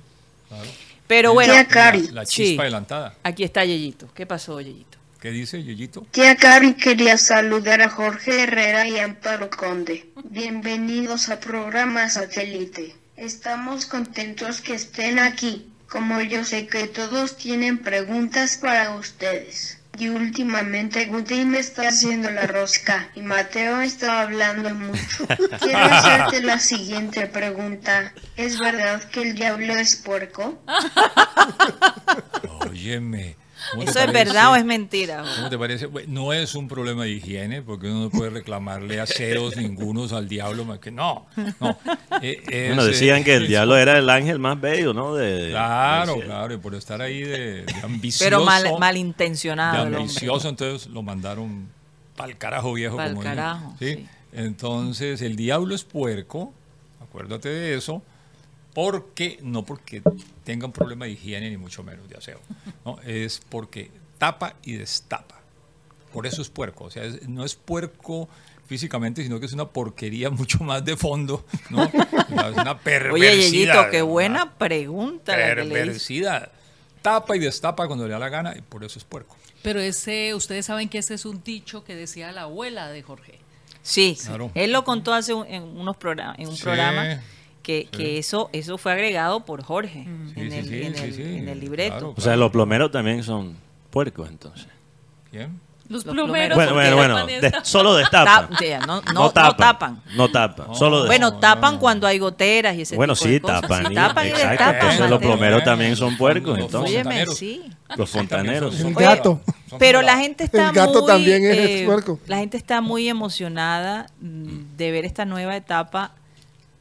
claro. Pero bueno, Tía Cari. La, la Sí. chispa adelantada. aquí está Yeyito. ¿Qué pasó, Yeyito? ¿Qué dice Yeyito? Tía Cari quería saludar a Jorge Herrera y Amparo Conde. Bienvenidos a programa satélite. Estamos contentos que estén aquí, como yo sé que todos tienen preguntas para ustedes. Y últimamente Guti me está haciendo la rosca y Mateo está hablando mucho. Quiero hacerte la siguiente pregunta. ¿Es verdad que el diablo es puerco? Óyeme, ¿Cómo te ¿Eso es verdad o es mentira? ¿Cómo te parece? No es un problema de higiene, porque uno no puede reclamarle aseos ningunos al diablo, más que no. no. Eh, es, Bueno, decían que el eh, diablo era el ángel más bello, ¿no? De, Claro, de- claro, y por estar ahí de, de ambicioso. Pero mal, de malintencionado. hombre. ambicioso, entonces lo mandaron pa'l carajo viejo. Pa'l como carajo, ¿sí? sí. Entonces, el diablo es puerco, acuérdate de eso, porque no porque tenga un problema de higiene ni mucho menos de aseo, ¿no? es porque tapa y destapa. Por eso es puerco, o sea, es- no es puerco físicamente, sino que es una porquería mucho más de fondo, ¿no? Es una perversidad. Oye, Yeyito, qué buena pregunta la que le hice. perversidad. Tapa y destapa cuando le da la gana y por eso es puerco. Pero ese, ustedes saben que ese es un dicho que decía la abuela de Jorge. Sí, Claro. él lo contó hace un, en unos programas, en un Sí, programa que, sí. que eso eso fue agregado por Jorge en, el, sí, en, sí, el, sí, en el libreto. claro. O sea, los plomeros también son puercos, entonces. ¿Quién? Los Los plomeros. Bueno, bueno, bueno. de- solo destapan. No, no- No no tapan. No tapan. No. Solo Bueno, tapan cuando hay goteras y ese Bueno, tipo sí, de cosas. tapan. Sí, y- tapan y exacto. Entonces los plomeros también son puercos, Los entonces. Óyeme, sí. Los fontaneros. Son- El gato. Pero la gente está El gato muy, también es eh, puerco. La gente está muy emocionada de ver esta nueva etapa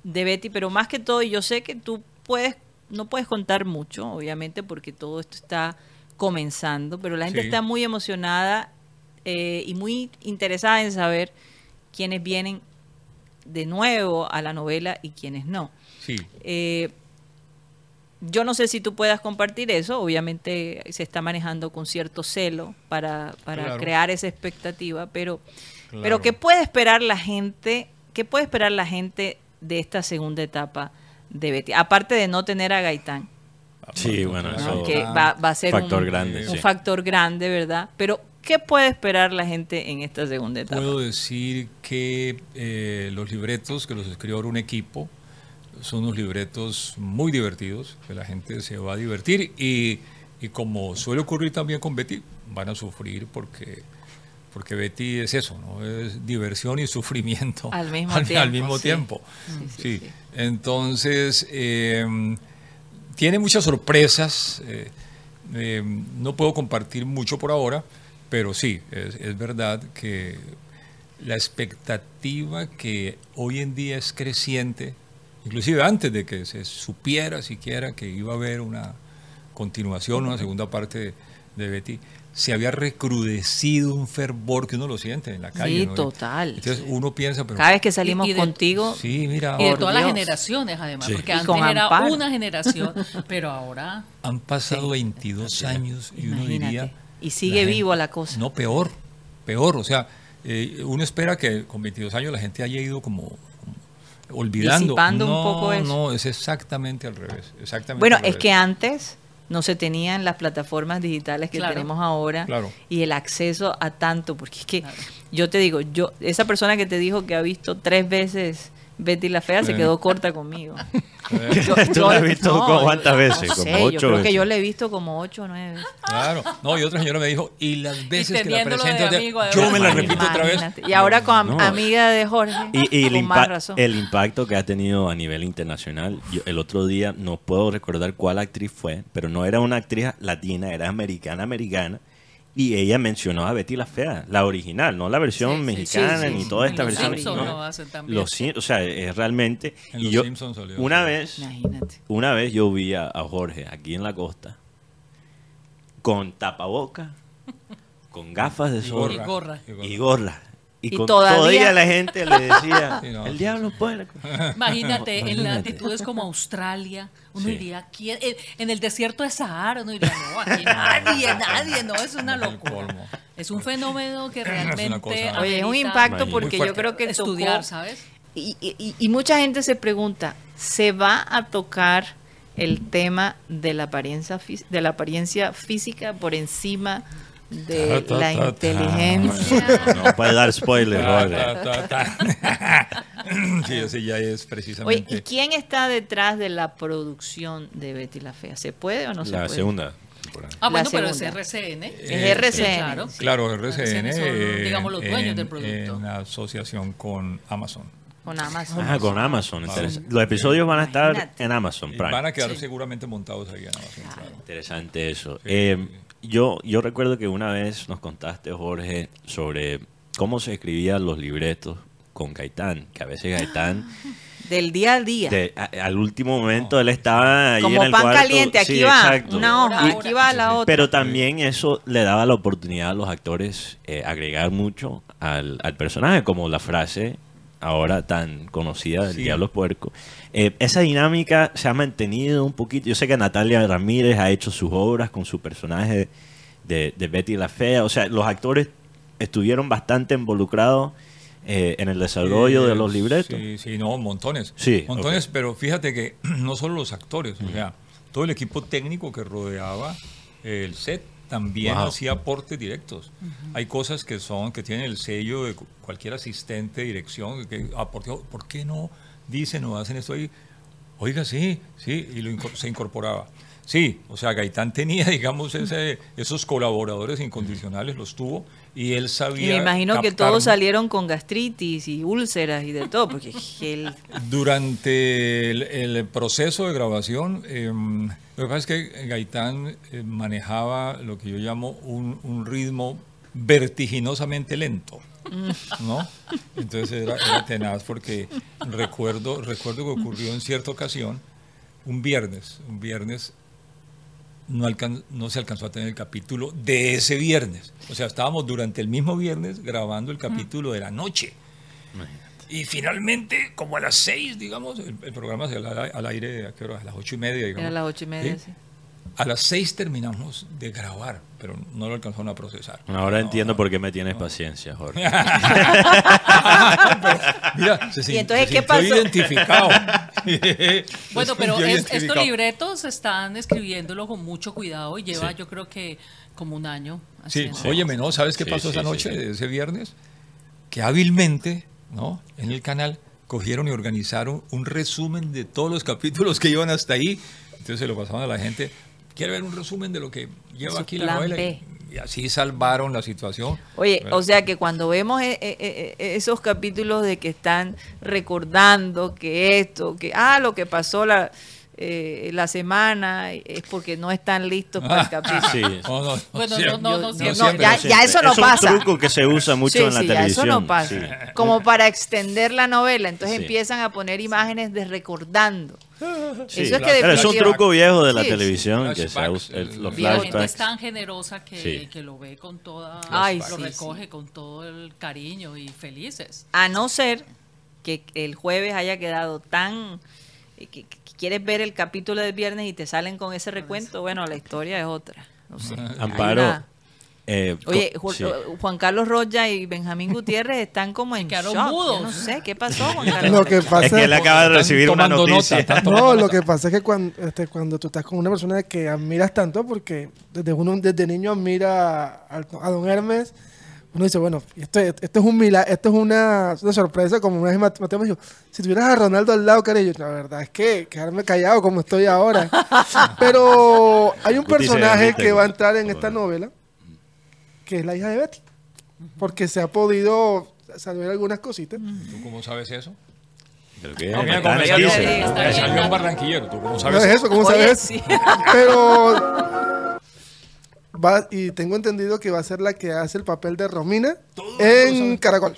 de Betty, pero más que todo, y yo sé que tú puedes, no puedes contar mucho, obviamente, porque todo esto está comenzando, pero la gente Sí. está muy emocionada eh, y muy interesada en saber quiénes vienen de nuevo a la novela y quiénes no. Sí. Eh, yo no sé si tú puedas compartir eso, obviamente se está manejando con cierto celo para, para Claro. crear esa expectativa, pero, Claro. pero ¿qué puede esperar la gente? ¿Qué puede esperar la gente de esta segunda etapa de Betty? Aparte de no tener a Gaitán, Sí, bueno, ¿no? eso. que va, va a ser Factor un, grande, un sí. factor grande, ¿verdad? Pero ¿qué puede esperar la gente en esta segunda etapa? Puedo decir que eh, los libretos que los escribió ahora un equipo son unos libretos muy divertidos, que la gente se va a divertir y, y como suele ocurrir también con Betty, van a sufrir porque, porque Betty es eso, ¿no? es diversión y sufrimiento Al mismo al, tiempo, mismo sí. tiempo. Sí, sí, Sí. sí. Entonces, eh, tiene muchas sorpresas. eh, eh, no puedo compartir mucho por ahora, pero sí, es, es verdad que la expectativa que hoy en día es creciente, inclusive antes de que se supiera siquiera que iba a haber una continuación, una segunda parte de, de Betty, se había recrudecido un fervor que uno lo siente en la calle. Sí, ¿no? total. Entonces uno piensa, pero... Cada vez que salimos Y- y de- contigo, Sí, mira, Y de todas las generaciones, además, Sí. porque Y antes con era Amparo. una generación, pero ahora Han pasado 22 años y uno diría... Y sigue la vivo la cosa. No, peor, peor. O sea, eh, uno espera que con 22 años la gente haya ido como, olvidando. Disipando un no, poco eso. No, es exactamente al revés. Exactamente Bueno, al es revés. que antes no se tenían las plataformas digitales que Claro. tenemos ahora Claro. y el acceso a tanto, porque es que Claro. yo te digo, yo esa persona que te dijo que ha visto tres veces Betty la Fea se quedó corta conmigo. Yo- ¿Tú yo- la has visto no, como cuántas yo veces? no Como sé, yo ocho creo que veces. yo le he visto como ocho o nueve. Claro. No, y otra señora me dijo, y las veces que la teniéndolo de presento, amigo, yo además. me la repito otra vez. Y ahora con No. amiga de Jorge, Y, y el, con más impa- razón. el impacto que ha tenido a nivel internacional. Yo, el otro día no puedo recordar cuál actriz fue, pero no era una actriz latina, era americana, americana. Y ella mencionó a Betty la Fea, la original, no la versión Sí, mexicana sí, sí, ni sí. toda esta los versión. Simpson no. lo hacen también. Los o sea, es realmente. En y Los yo, Simpson salió, una vez, Imagínate. una vez yo vi a, a Jorge aquí en la costa con tapaboca, con gafas de Y sol Y gorra. y gorra. Y, Y con todavía- todavía la gente le decía, Sí, no. el diablo puerco. Imagínate, en Imagínate. latitudes como Australia, uno Sí. diría, ¿quién? En, el desierto de Sahara, uno diría, no, aquí nadie, nadie, no, es una locura. Es un fenómeno que realmente. cosa- Oye, es un impacto porque yo creo que tocó- Estudiar, ¿sabes? Y, y- y mucha gente se pregunta, ¿se va a tocar el tema de la apariencia, de la apariencia física por encima de Ta, ta, la ta, ta. inteligencia? No puede dar spoiler, Ta, Jorge. ta, ta, ta. sí, ese ya es Oye, precisamente. ¿y quién está detrás de la producción de Betty la Fea? ¿Se puede o no se La puede? segunda temporada. Ah, La bueno, pero es segunda. RCN. Es RCN. claro. Claro, RCN, son, eh, digamos, los dueños en- del producto. En asociación con Amazon. Con Amazon. Ah, con Amazon. Los episodios van a estar Imagínate. en Amazon Prime. van a quedar Sí. seguramente montados ahí en Amazon. claro. Interesante eso. Eh, yo, yo recuerdo que una vez nos contaste, Jorge, sobre cómo se escribían los libretos con Gaitán, que a veces Gaitán, Del día al día. de- a- al último momento, él estaba ahí Como en el pan cuarto. caliente, aquí Sí, va exacto. una hoja, Ahora, aquí va la otra. Pero también eso le daba la oportunidad a los actores eh, agregar mucho al, al personaje, como la frase ahora tan conocida del Sí. Diablo Puerco. Eh, esa dinámica se ha mantenido un poquito. Yo sé que Natalia Ramírez ha hecho sus obras con su personaje de, de Betty la Fea. O sea, los actores estuvieron bastante involucrados eh, en el desarrollo de Eh, los libretos. Sí, sí, no, montones. Sí, Montones, pero fíjate que no solo los actores, o sea, todo el equipo técnico que rodeaba el set también Wow. hacía aportes directos. Hay cosas que son, que tienen el sello de cu- cualquier asistente de dirección, que aportó, ¿por qué no dicen o hacen esto ahí? Oiga, sí, sí, y lo incor- se incorporaba. Sí, o sea, Gaitán tenía, digamos, ese, esos colaboradores incondicionales, los tuvo, y él Y sabía. me imagino que todos salieron con gastritis y úlceras y de todo, porque él... Durante el, el proceso de grabación, em, lo que pasa es que Gaitán eh, manejaba lo que yo llamo un, un ritmo vertiginosamente lento, ¿no? Entonces era, era tenaz porque recuerdo, recuerdo que ocurrió en cierta ocasión, un viernes, un viernes no, alcan- no se alcanzó a tener el capítulo de ese viernes. O sea, estábamos durante el mismo viernes grabando el capítulo de la noche. Y finalmente, como a las seis, digamos, el, el programa se al, al aire ¿a qué hora? a las ocho y media, digamos. Era a las ocho y media, ¿sí? sí. A las seis terminamos de grabar, pero no lo alcanzaron a procesar. Ahora No, entiendo no. por qué me tienes paciencia, Jorge. Mira, se, ¿Y entonces se qué pasó? identificado. Bueno, pero estos libretos están escribiéndolo con mucho cuidado y lleva Sí. yo creo que como un año. Sí, haciendo. óyeme, ¿no? ¿Sabes qué Sí, pasó sí, esa sí, noche, sí. ese viernes? Que hábilmente, ¿no? En el canal cogieron y organizaron un resumen de todos los capítulos que iban hasta ahí. Entonces se lo pasaban a la gente. ¿Quiere ver un resumen de lo que lleva Su aquí la novela? Y así salvaron la situación. Oye, ¿verdad? o sea que cuando vemos eh, eh, eh, eh, esos capítulos de que están recordando que esto, que ah, lo que pasó la, eh, la semana, es porque no están listos para el capítulo. Sí. No, no, no Bueno, siempre. no, no, no Yo- siempre. no, ya, ya eso no es pasa. un truco que se usa mucho Sí, en la sí, ya televisión. eso no pasa. sí. Como para extender la novela, entonces Sí. empiezan a poner imágenes de recordando. Sí, Eso es que claro, es un truco viejo de la Sí, televisión que se Flashbacks, usa, el- los la gente es flashbacks. tan generosa que, Sí. que lo ve con toda, Ay, lo sí, recoge con todo el cariño y felices. A no ser que el jueves haya quedado tan... eh, Que, que quieres ver el capítulo del viernes y te salen con ese recuento, bueno, la historia es otra. No sé. Hay Amparo. Eh, Oye, Ju- sí. Juan Carlos Roya y Benjamín Gutiérrez están como en shock. Yo no sé qué pasó, Juan Carlos. Lo que Rocha? pasa Es que él acaba de recibir una noticia. nota, No, lo que pasa es que cuando, este, cuando tú estás con una persona que admiras tanto, porque desde uno desde niño admira a, a don Hermes, uno dice, bueno, esto, esto es un mila- esto es una, una sorpresa, como una vez Mate- Mateo me dijo, si tuvieras a Ronaldo al lado, cariño, la verdad es que quedarme callado como estoy ahora. Pero hay un personaje que va a entrar en esta novela, que es la hija de Betty, porque se ha podido saber algunas cositas. ¿Tú cómo sabes eso? Que No, mira, como salió- un barranquillero. ¿Tú cómo ¿No sabes es eso? ¿Cómo Oye, sabes? sí. Pero va y tengo entendido que va a ser la que hace el papel de Romina en Caracol.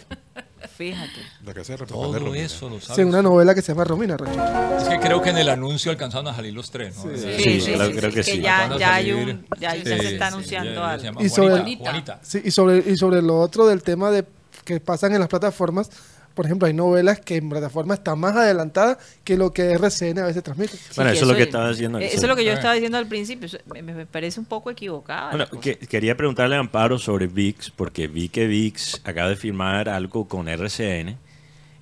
Fíjate. La de Todo Romina. eso lo Sí, sabes. una novela que se llama Romina, Rocha. Es que creo que en el anuncio alcanzaron a salir los tres, ¿no? Sí, Sí, sí, creo- sí, creo sí, que que sí. ya, ya hay un, ya, ya Sí, se está sí, anunciando algo. llama Y sobre- Juanita, Juanita. Sí, y sobre, y sobre lo otro del tema de que pasan en las plataformas, por ejemplo, hay novelas que en plataformas están más adelantadas que lo que RCN a veces transmite. Sí, Bueno, eso es lo que es- estaba diciendo. eh. Eso es lo que yo Ah. estaba diciendo al principio. Me, me parece un poco equivocado. Bueno, que- quería preguntarle a Amparo sobre VIX, porque vi que VIX acaba de firmar algo con RCN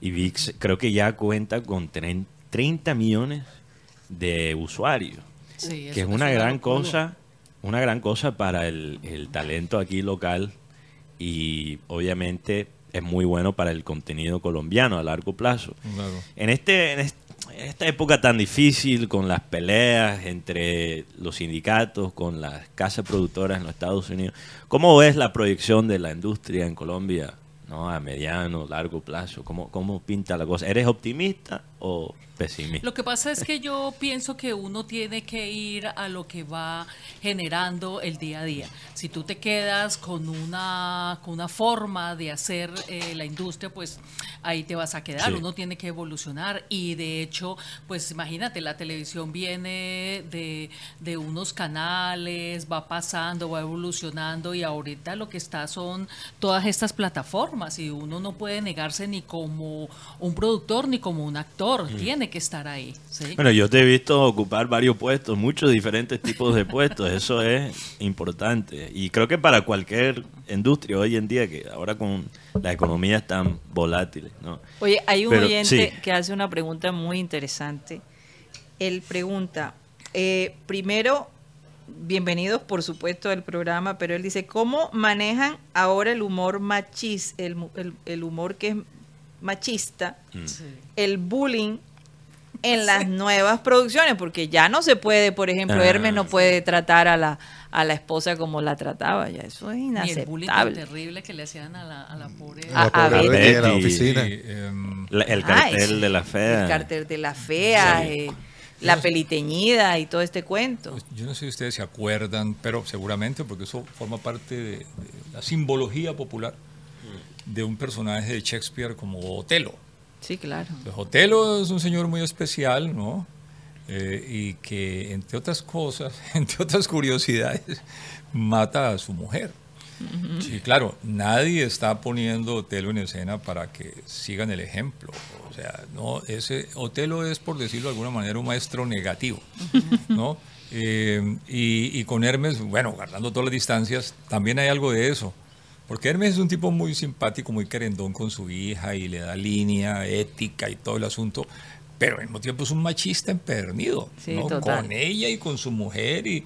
y VIX creo que ya cuenta con tren- 30 millones de usuarios, Sí, que es una gran locura. cosa, una gran cosa para el, el talento aquí local y obviamente es muy bueno para el contenido colombiano a largo plazo. Claro. En, este, en est- en esta época tan difícil, con las peleas entre los sindicatos, con las casas productoras en los Estados Unidos, ¿cómo ves la proyección de la industria en Colombia? ¿no? A mediano, largo plazo. ¿Cómo, cómo pinta la cosa? ¿Eres optimista o pesimista? Lo que pasa es que yo pienso que uno tiene que ir a lo que va generando el día a día. Si tú te quedas con una, con una forma de hacer eh, la industria, pues ahí te vas a quedar. Sí. Uno tiene que evolucionar y de hecho, pues imagínate, la televisión viene de, de unos canales, va pasando, va evolucionando y ahorita lo que está son todas estas plataformas y uno no puede negarse ni como un productor ni como un actor, tiene que estar ahí. ¿sí? Bueno, yo te he visto ocupar varios puestos, muchos diferentes tipos de puestos, eso es importante. Y creo que para cualquier industria hoy en día, que ahora con la economía es tan volátil, ¿no? Oye, hay un Pero, oyente sí. que hace una pregunta muy interesante. Él pregunta, eh, primero, bienvenidos por supuesto al programa, pero él dice, ¿cómo manejan ahora el humor machis, el, mu- el- el humor que es machista, Mm. el bullying en las nuevas producciones? Porque ya no se puede, por ejemplo, Ah, Hermes no puede tratar a la, a la esposa como la trataba, ya eso es Y el bullying tan inaceptable. terrible que le hacían a la, a la pobre. A- a pobre Betty. de la oficina. Sí, em, La- el Ah, cartel de la fea. El cartel de la fea, Sí. eh, la peliteñida y todo este cuento. Pues, yo no sé si ustedes se acuerdan, pero seguramente, porque eso forma parte de, de la simbología popular de un personaje de Shakespeare como Otelo. Sí, claro. Pues Otelo es un señor muy especial, ¿no? Eh, y que, entre otras cosas, entre otras curiosidades, mata a su mujer. Sí, claro, nadie está poniendo Otelo en escena para que sigan el ejemplo. O sea, no, ese Otelo es, por decirlo de alguna manera, un maestro negativo, ¿no? Eh, y, y con Hermes, bueno, guardando todas las distancias, también hay algo de eso. Porque Hermes es un tipo muy simpático, muy querendón con su hija y le da línea, ética y todo el asunto, pero al mismo tiempo es un machista empedernido, Sí, ¿no? Con ella y con su mujer y,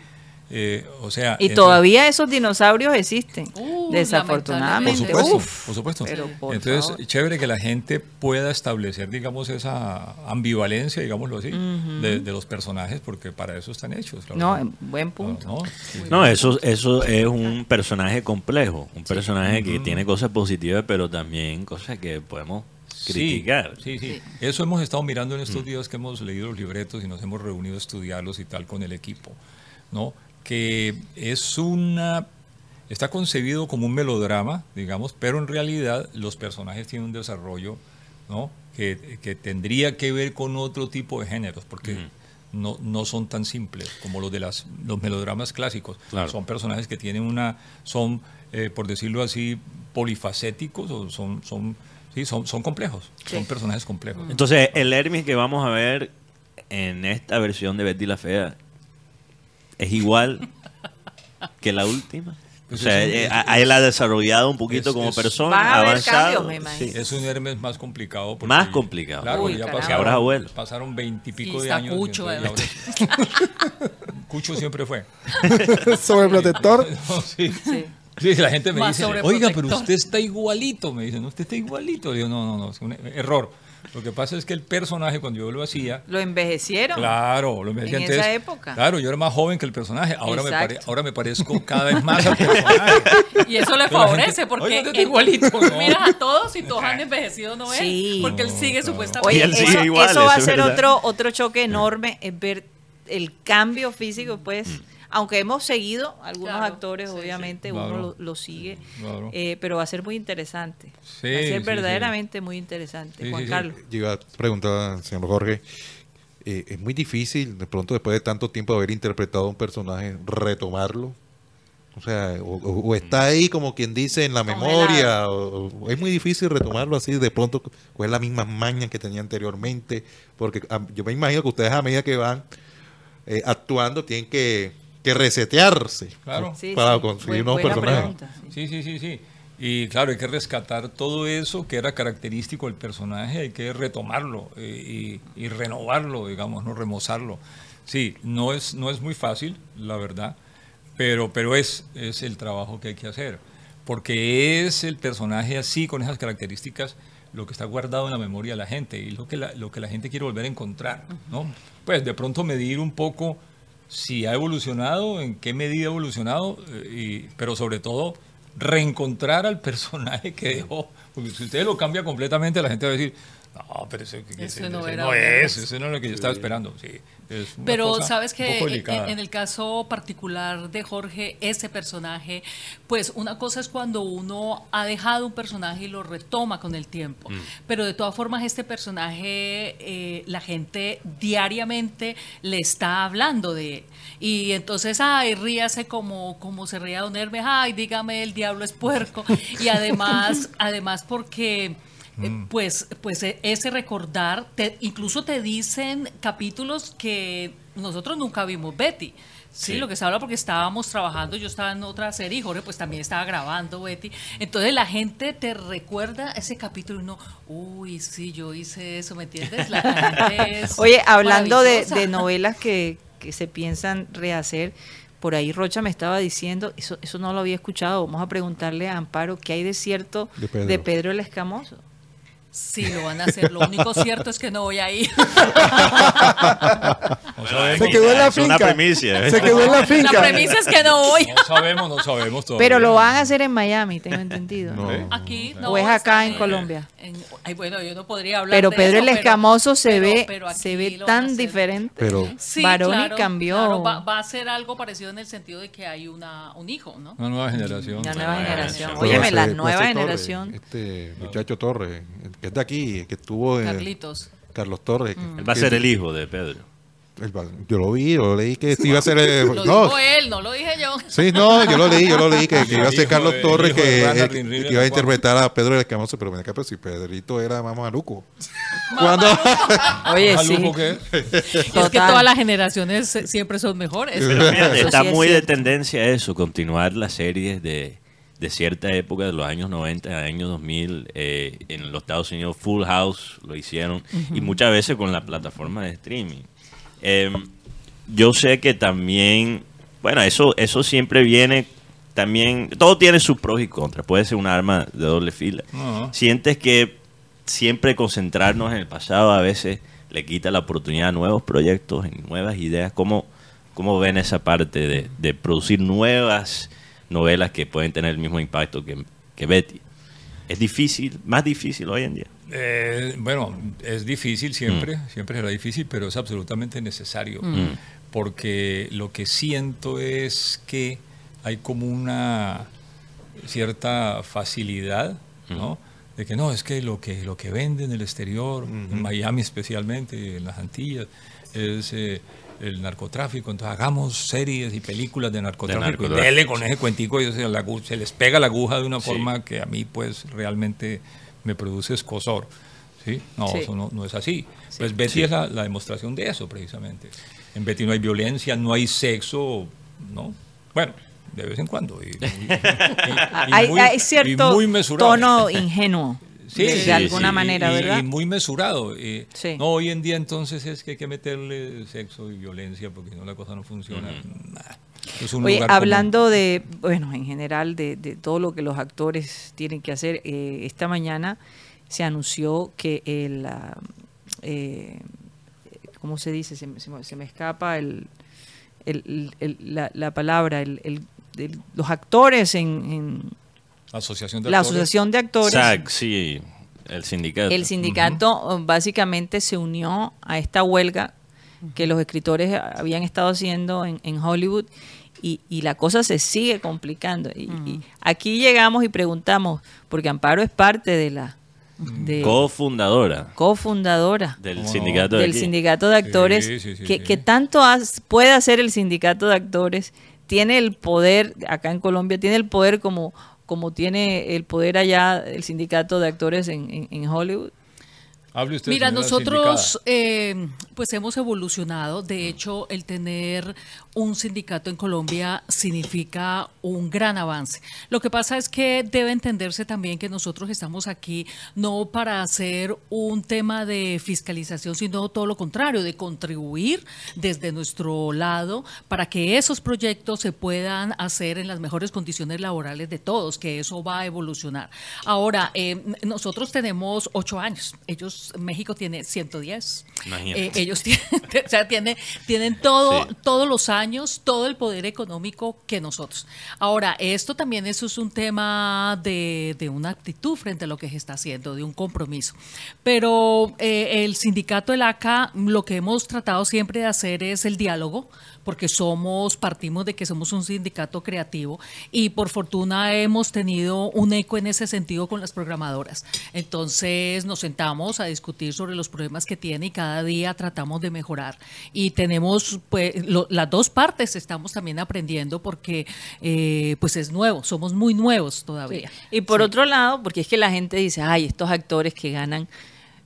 eh, o sea... Y todavía esos dinosaurios existen. Uh, desafortunadamente. por supuesto, Uf. por supuesto. Pero, por Entonces, favor. chévere que la gente pueda establecer, digamos, esa ambivalencia, digámoslo así, de, de los personajes, porque para eso están hechos. la No, verdad. buen punto. No, sí. No, eso, eso es un personaje complejo, un personaje que tiene cosas positivas, pero también cosas que podemos criticar. Sí, sí, Eso hemos estado mirando en estos días que hemos leído los libretos y nos hemos reunido a estudiarlos y tal con el equipo, ¿no? Que es una está concebido como un melodrama, digamos, pero en realidad los personajes tienen un desarrollo, ¿no? Que, que tendría que ver con otro tipo de géneros, porque no, no son tan simples como los de las, los melodramas clásicos. Claro. Son personajes que tienen una, son, eh, por decirlo así, polifacéticos, o son, son, sí, son, son complejos, son personajes complejos. Entonces, el Hermes que vamos a ver en esta versión de Betty la Fea es igual que la última. Pues o sea, es un- eh, es- a- él ha desarrollado un poquito es- como es- persona, Van a haber avanzado. cambios. Sí. Es un Hermes más complicado. porque- Más complicado. Claro, Uy, ya pasaron, Que ahora es abuelo. pasaron veintipico de años. Cucho, Cucho siempre fue. Sobreprotector. No, sí. Sí. Sí, la gente me Más dice, oiga, pero usted está igualito. Me dicen, usted está igualito. Le digo, no, no, no, es un error. Lo que pasa es que el personaje, cuando yo lo hacía, Lo envejecieron. Claro, lo decía En antes. esa época. Claro, yo era más joven que el personaje. Ahora, me, pare- ahora me parezco cada vez más al personaje. Y eso le Pero favorece gente, porque "Oye, usted está él- igualito", ¿no? miras a todos y todos han envejecido, ¿no ves? Sí. Porque él No, sigue claro. supuestamente. Oye, él eso, sigue igual, eso va a eso es ser verdad. otro, otro choque enorme, es ver el cambio físico, pues, aunque hemos seguido algunos Claro, actores, sí, sí. obviamente, Claro. uno lo, lo sigue, Claro. eh, pero va a ser muy interesante. Sí, va a ser sí, verdaderamente muy interesante. Sí, Juan sí, sí. Carlos. Yo iba a preguntar al señor Jorge, eh, es muy difícil de pronto después de tanto tiempo de haber interpretado a un personaje retomarlo. O sea, o, o- o está ahí como quien dice en la memoria, o, o es muy difícil retomarlo así, de pronto coger las mismas mañas que tenía anteriormente, porque ah, yo me imagino que ustedes a medida que van eh, actuando tienen que, que resetearse Claro. Sí, para sí. conseguir nuevos personajes. pregunta, sí. Sí, sí, sí, sí. Y claro, hay que rescatar todo eso que era característico del personaje, hay que retomarlo eh, y, y renovarlo, digamos, no remozarlo. Sí, no es, no es muy fácil, la verdad, pero, pero es, es el trabajo que hay que hacer, porque es el personaje así, con esas características, lo que está guardado en la memoria de la gente y lo que la, lo que la gente quiere volver a encontrar, ¿no? Pues de pronto medir un poco si ha evolucionado, en qué medida ha evolucionado, eh, y- pero sobre todo reencontrar al personaje que dejó Porque si usted lo cambia completamente, la gente va a decir, no, pero Ese ese no no, era bueno". es, ese no es lo que yo estaba esperando. Sí, es una Pero cosa sabes que en el caso particular de Jorge, ese personaje, pues una cosa es cuando uno ha dejado un personaje y lo retoma con el tiempo. Mm. Pero de todas formas, este personaje, eh, la gente diariamente le está hablando de él. Y entonces, ay, ríase como, como se ría Don Hermes, ay, dígame, el diablo es puerco. Y además, además porque... Eh, Mm. Pues, pues eh, ese recordar, te- incluso te dicen capítulos que nosotros nunca vimos Betty. Sí, Sí. lo que se habla porque estábamos trabajando, yo estaba en otra serie y Jorge pues también estaba grabando Betty. Entonces la gente te recuerda ese capítulo y no, uy, sí, yo hice eso, ¿me entiendes? La gente es Oye, hablando de, novelas que, que se piensan rehacer, por ahí Rocha me estaba diciendo, eso, eso no lo había escuchado, vamos a preguntarle a Amparo, ¿qué hay de cierto De Pedro. de Pedro el Escamoso? Sí, lo van a hacer. Lo único cierto es que no voy a ir. No sabemos, Se quedó en la Es una finca. primicia, ¿eh? Se quedó en la La finca. premisa es que no voy. no sabemos, no sabemos todavía. Pero lo van a hacer en Miami, tengo entendido. No. Aquí ¿O no. es acá en Colombia? en- ay, bueno, yo no podría hablar Pero de Pedro eso, el pero- Escamoso se pero- ve, pero aquí se ve tan diferente. Pero Sí, Baroni claro, cambió. claro, va, va a ser algo parecido en el sentido de que hay una, un hijo, ¿no? Una nueva generación. La nueva generación. Pero Óyeme, la ese nueva generación. Este muchacho Torres, que es de aquí, que estuvo en Carlitos. Carlos Torres. Mm. que- Él va a ser el hijo de Pedro. yo lo vi, yo leí que iba a ser. eh, Lo no, dijo él, no lo dije yo. sí, no, yo lo leí, yo lo leí, que, que iba a ser Carlos Torres, que, Rana que Rinrina iba a interpretar a Pedro el Escamoso, pero ven acá, pero si Pedrito era más maluco. Cuando, Oye, ¿Más sí. lujo que es? Es que todas las generaciones eh, siempre son mejores. Pero está sí es muy de tendencia eso, continuar las series de, de cierta época, de los años 90, años 2000. eh, en los Estados Unidos, Full House lo hicieron, y muchas veces con la plataforma de streaming. Eh, yo sé que también, bueno, eso, eso siempre viene, también, todo tiene sus pros y contras, puede ser un arma de doble fila. Sientes que siempre concentrarnos en el pasado a veces le quita la oportunidad a nuevos proyectos, en nuevas ideas. ¿Cómo, cómo ven esa parte de, de producir nuevas novelas que pueden tener el mismo impacto que, que Betty? Es difícil, más difícil hoy en día. Eh, bueno, es difícil siempre, siempre será difícil, pero es absolutamente necesario. Mm. Porque lo que siento es que hay como una cierta facilidad, ¿no? De que no, es que lo que, lo que vende en el exterior, en Miami especialmente, en las Antillas, es eh, el narcotráfico. Entonces hagamos series y películas de narcotráfico. narcotráfico, dele con ese cuentico y la agu- se les pega la aguja de una Sí. forma que a mí pues realmente me produce escosor. ¿sí? No, Sí. eso no, no es así. Pues Betty es la, la demostración de eso precisamente. En Betty no hay violencia, no hay sexo, ¿no? Bueno, de vez en cuando. y- y- y- y hay, muy- hay y cierto muy tono ingenuo, Sí, de, alguna sí, manera, y- ¿verdad? Y muy mesurado. y Sí. No, hoy en día entonces es que hay que meterle sexo y violencia porque si no la cosa no funciona. Nah, es un Oye, lugar común. hablando de, bueno, en general de, de todo lo que los actores tienen que hacer, eh, esta mañana se anunció que el, ah, eh, ¿cómo se dice? Se, me- se me- se me escapa el, el- el- la, la palabra, el, el- el- los actores en, en Asociación de la Actores. asociación de actores. SAG, sí, el sindicato. El sindicato eh, básicamente se unió a esta huelga que los escritores habían estado haciendo en, en Hollywood y, y la cosa se sigue complicando. Y, y aquí llegamos y preguntamos, porque Amparo es parte de la de Cofundadora cofundadora del sindicato de del aquí. sindicato de actores, Sí, sí, sí, que, sí. que tanto has- puede hacer el sindicato de actores, tiene el poder, acá en Colombia, tiene el poder como, como tiene el poder allá el sindicato de actores en, en- Hollywood. Hable usted, Mira, nosotros eh, pues hemos evolucionado. De hecho, el tener un sindicato en Colombia significa un gran avance. Lo que pasa es que debe entenderse también que nosotros estamos aquí no para hacer un tema de fiscalización, sino todo lo contrario, de contribuir desde nuestro lado para que esos proyectos se puedan hacer en las mejores condiciones laborales de todos, que eso va a evolucionar. Ahora, eh, nosotros tenemos ocho años, ellos México tiene 110. Imagínate. Eh, ellos tienen, o sea, tiene- tienen todo, Sí. todos los años, todo el poder económico que nosotros. Ahora, esto también eso es un tema de, de una actitud frente a lo que se está haciendo, de un compromiso. Pero eh, el sindicato del ACA, lo que hemos tratado siempre de hacer es el diálogo, porque somos, partimos de que somos un sindicato creativo y por fortuna hemos tenido un eco en ese sentido con las programadoras. Entonces nos sentamos a discutir sobre los problemas que tiene y cada día tratamos de mejorar. Y tenemos, pues, lo- las dos partes estamos también aprendiendo porque, eh, pues es nuevo, somos muy nuevos todavía. Y por otro lado, porque es que la gente dice, ay, estos actores que ganan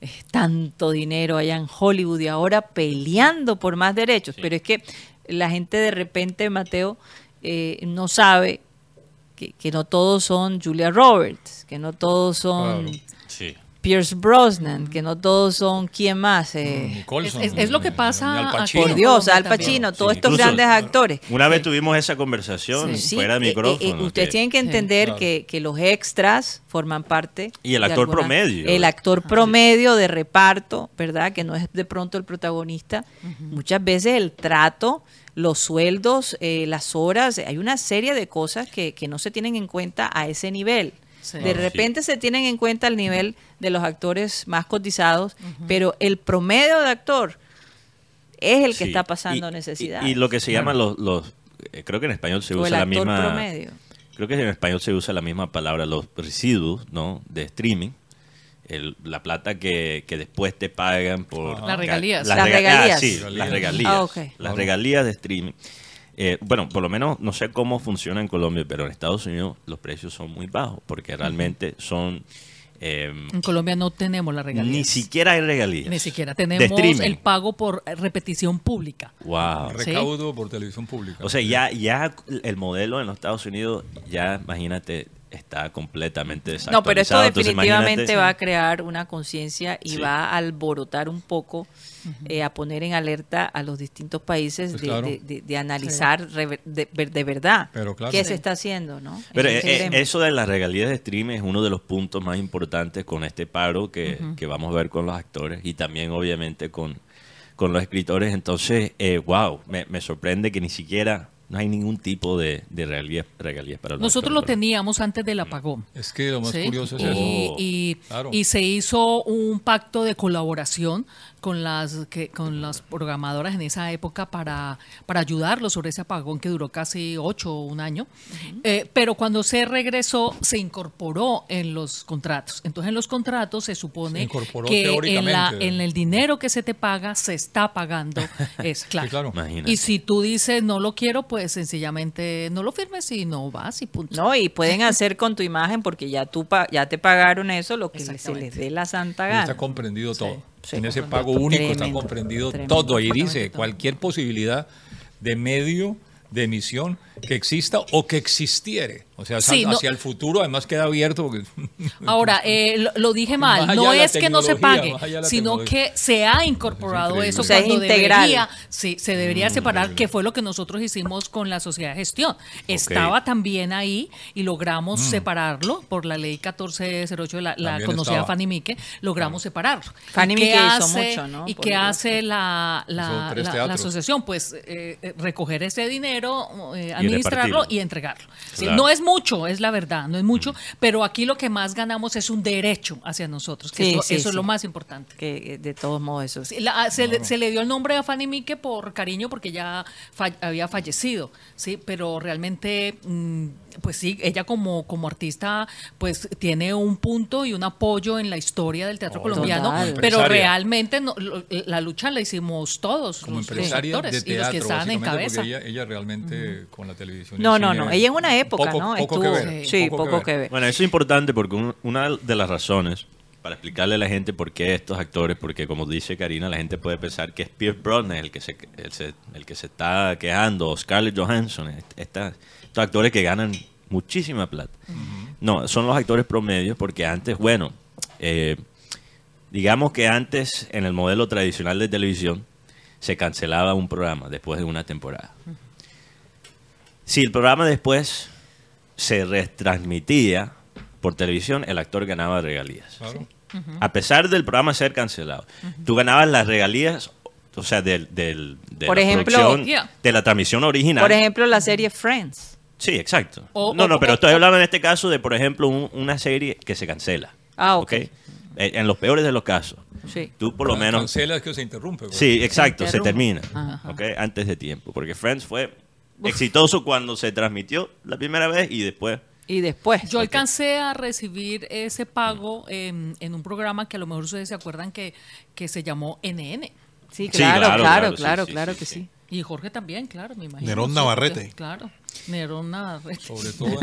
eh, tanto dinero allá en Hollywood y ahora peleando por más derechos. Pero es que la gente de repente, Mateo, eh, no sabe que, que no todos son Julia Roberts, que no todos son. Sí. Pierce Brosnan, que no todos son quién más. Eh, Nicholson, Es- es lo que pasa Al aquí. Pacino. por Dios, Al. Pacino, todos Sí, estos grandes actores. Una vez tuvimos esa conversación Sí, fuera de eh, micrófono. eh, ustedes que- tienen que entender claro. que, que los extras forman parte. Y el actor promedio. El actor promedio de reparto, ¿verdad? Que no es de pronto el protagonista. Muchas veces el trato, los sueldos, eh, las horas, hay una serie de cosas que, que no se tienen en cuenta a ese nivel. Sí. De repente se tienen en cuenta el nivel de los actores más cotizados, pero el promedio de actor es el que Sí. está pasando Y- necesidad. Y, y lo que se llama los, los eh, creo que en español se o el usa la actor misma promedio. creo que en español se usa la misma palabra los residuos no de streaming el- la plata que, que después te pagan por Ajá. Las regalías. las, ah, regalías. sí, Regalías. las regalías Ah, las regalías de streaming Eh, bueno, por lo menos no sé cómo funciona en Colombia, pero en Estados Unidos los precios son muy bajos porque realmente son eh, En Colombia no tenemos la regalía. ni siquiera hay regalías. Ni siquiera tenemos el pago por repetición pública. Wow. Sí. Recaudo por televisión pública. O sea, ya, ya el modelo en los Estados Unidos, ya imagínate, está completamente No, pero esto desactualizado. Entonces, definitivamente va a crear una conciencia y Sí. va a alborotar un poco, eh, a poner en alerta a los distintos países Pues de, claro. de- de- de analizar rever- de, ver- de verdad Pero claro. qué Sí. se está haciendo, ¿no? Pero En eh, eh, eso de las regalías de streaming es uno de los puntos más importantes con este paro que, que vamos a ver con los actores y también obviamente con, con los escritores. Entonces, eh, wow, me, me sorprende que ni siquiera no hay ningún tipo de, de regalías, regalías para los Nosotros lo teníamos antes del apagón. es que lo más ¿sí? curioso es y, eso. y- Claro. y se hizo un pacto de colaboración con las que con las programadoras en esa época para, para ayudarlos sobre ese apagón que duró casi ocho o un año. Eh, pero cuando se regresó, se incorporó en los contratos. Entonces, en los contratos se supone Se que en, la, en el dinero que se te paga, se está pagando. Es claro. Sí, claro. Imagínate. Y si tú dices no lo quiero, pues sencillamente no lo firmes y no vas y punto. No, y pueden hacer con tu imagen porque ya tú pa- ya te pagaron eso lo que se les dé la santa Y gana. Está comprendido todo. Sí, en ese pago único está comprendido tremendo. todo. Absolutamente dice cualquier posibilidad de medio de emisión que exista o que existiere. O sea, Sí, hacia no- el futuro además queda abierto porque Ahora, eh, lo, lo dije mal, no es que no se pague, sino que se ha incorporado eso O sea, es cuando integral. debería, sí, se debería separar, que fue lo que nosotros hicimos con la sociedad de gestión. Estaba también ahí y logramos separarlo por la ley 1408, la, la conocida estaba. Fanny Mique, logramos separarlo. Fanny ¿Y qué Mique hizo hace- mucho, ¿no? ¿Y qué hace la, la, asociación? Pues eh, eh, recoger ese dinero, eh, administrarlo y entregarlo. Claro. No es mucho, es la verdad, no es mucho, pero aquí lo que más ganamos es un derecho hacia nosotros, que Sí, eso, sí, eso es lo más importante. que eh, de todos modos eso la- se, le, se le dio el nombre a Fanny Mique por cariño porque ya fa- había fallecido, sí, pero realmente, mm, pues sí, ella como, como artista, pues tiene un punto y un apoyo en la historia del teatro Oh, colombiano, total. pero realmente no- lo- la lucha la hicimos todos, como los, de y los teatro, que estaban en cabeza. ella, ella realmente con la televisión No, no, no. Ella en una época, poco- ¿no? poco que Estuvo- ver, sí, poco, que ver. Bueno, eso es importante porque un- una de las razones para explicarle a la gente por qué estos actores, porque como dice Karina, la gente puede pensar que es Pierce Brosnan el que se, el, se- el que se está quejando, o Scarlett Johansson, est- esta- estos actores que ganan muchísima plata. No, son los actores promedios porque antes, bueno, eh, digamos que antes en el modelo tradicional de televisión se cancelaba un programa después de una temporada. Si el programa después se retransmitía por televisión, el actor ganaba regalías. Claro. a pesar del programa ser cancelado, tú ganabas las regalías, o sea, del, del- de Por la ejemplo- Yeah. de la transmisión original. Por ejemplo, la serie Friends. Sí, exacto. O- no, o- no, pero o- estoy hablando en este caso de, por ejemplo, un- una serie que se cancela. Ah, ok. Eh, En los peores de los casos. Sí. Tú por lo menos... Cancela es que se interrumpe. Sí, exacto, se, termina. Ajá. ¿ok? Antes de tiempo. Porque Friends fue exitoso cuando se transmitió la primera vez y después... Y después. Yo alcancé a recibir ese pago en, en un programa que a lo mejor ustedes se acuerdan que, que se llamó NN. Sí, Sí, claro, claro, claro, claro, claro, sí, claro, sí, que sí, sí. Y Jorge también, claro, me imagino. Nerón Navarrete. Claro, Nerón Navarrete. Sobre todo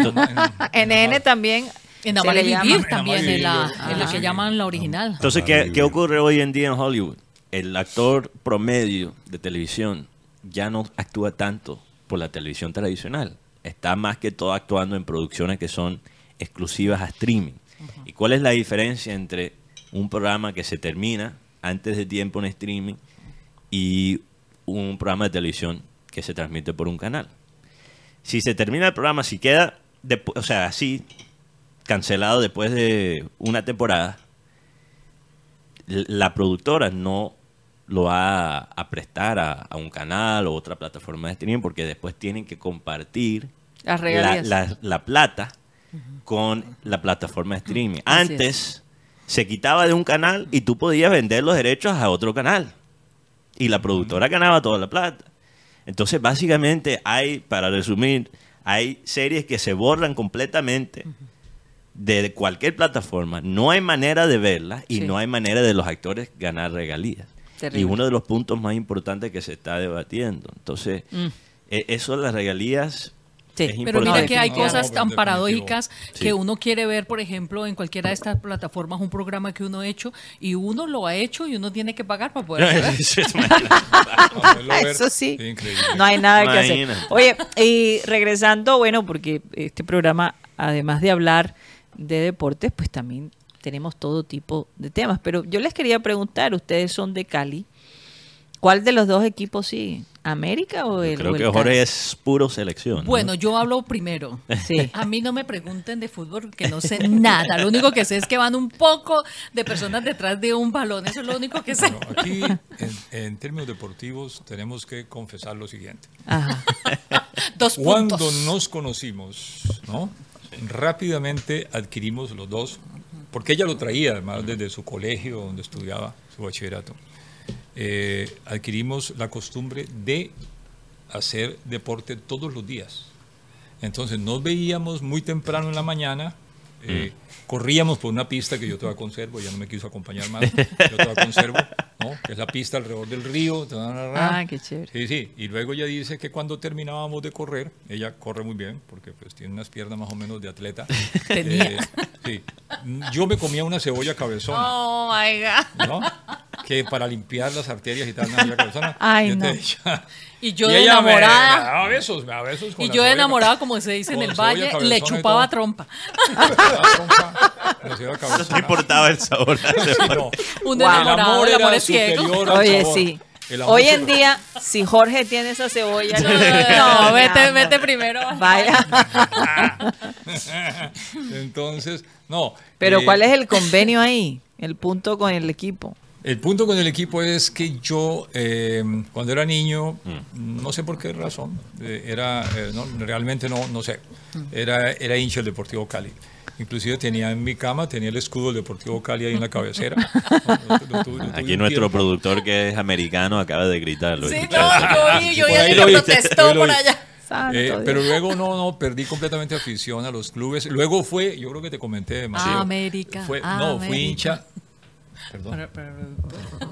en, en- NN también. En Vivir En también, en la, Vivir. en la que llaman la original. Entonces, ¿qué, qué ocurre hoy en día en Hollywood? El actor promedio de televisión ya no actúa tanto por la televisión tradicional. Está más que todo actuando en producciones que son exclusivas a streaming. ¿Y cuál es la diferencia entre un programa que se termina antes de tiempo en streaming y un programa de televisión que se transmite por un canal? Si se termina el programa, si queda, o sea, así, cancelado después de una temporada, la productora no lo va a, prestar a, a un canal o otra plataforma de streaming porque después tienen que compartir la, la- la plata con la plataforma de streaming. Así Antes se quitaba de un canal y tú podías vender los derechos a otro canal. Y la productora ganaba toda la plata. Entonces, básicamente, hay, para resumir, hay series que se borran completamente de cualquier plataforma. No hay manera de verlas y Sí. no hay manera de los actores ganar regalías. Terrible. Y uno de los puntos más importantes que se está debatiendo. Entonces, Mm. e- eso de las regalías Sí. es Pero mira que hay cosas tan paradójicas Sí. que uno quiere ver, por ejemplo, en cualquiera de estas plataformas, un programa que uno ha hecho y uno lo ha hecho y uno tiene que pagar para poder ver. Eso sí. Increíble. No hay nada que hacer. Oye, y regresando, bueno, porque este programa, además de hablar de deportes, pues también tenemos todo tipo de temas. Pero yo les quería preguntar, ustedes son de Cali, ¿cuál de los dos equipos sigue? ¿América o el Creo o el que Cali? Jorge es puro selección. ¿no? Bueno, yo hablo primero. Sí. A mí no me pregunten de fútbol porque no sé nada. Lo único que sé es que van un poco de personas detrás de un balón. Eso es lo único que sé. Bueno, aquí, en, en términos deportivos, tenemos que confesar lo siguiente. Ajá. Dos Cuando puntos. nos conocimos, ¿no? rápidamente adquirimos los dos, porque ella lo traía además desde su colegio donde estudiaba su bachillerato, eh, adquirimos la costumbre de hacer deporte todos los días. Entonces nos veíamos muy temprano en la mañana, eh, corríamos por una pista que yo todavía conservo, ya no me quiso acompañar más, yo todavía conservo, ¿no? que es la pista alrededor del río. Ah, qué chévere. Sí, sí. Y luego ella dice que cuando terminábamos de correr, ella corre muy bien, porque pues tiene unas piernas más o menos de atleta. Tenía. Eh, sí. Yo me comía una cebolla cabezona, Oh, my God. ¿no? Que para limpiar las arterias y tal, una cebolla cabezona. Ay, y no. ella- Y yo y de enamorada. Me, daba besos, me daba besos con Y yo de enamorada, como se dice en el valle, le chupaba trompa. No importaba el sabor. No. Un Wow. enamorado, el amor es ciego. Superior al Oye, sabor. sí. El amor Hoy en superior. día, si Jorge tiene esa cebolla, no, No, vete, vete primero. Vaya. Entonces, no. Pero eh, ¿cuál es el convenio ahí? El punto con el equipo. El punto con el equipo es que yo, eh, cuando era niño, no sé por qué razón, eh, era, eh, no, realmente no, no sé, era, era hincha del Deportivo Cali. Inclusive tenía en mi cama, tenía el escudo del Deportivo Cali ahí en la cabecera. No, lo- lo tuve- lo tuve Aquí nuestro tiempo. productor que es americano acaba de gritar. ¿lo Sí, no, yo vi, yo lo viste, protestó por vi. allá. Santo Eh, pero luego no, no, perdí completamente afición a los clubes. Luego fue, yo creo que te comenté demasiado. América, Fue, no, fui América. hincha. Perdón. Pero-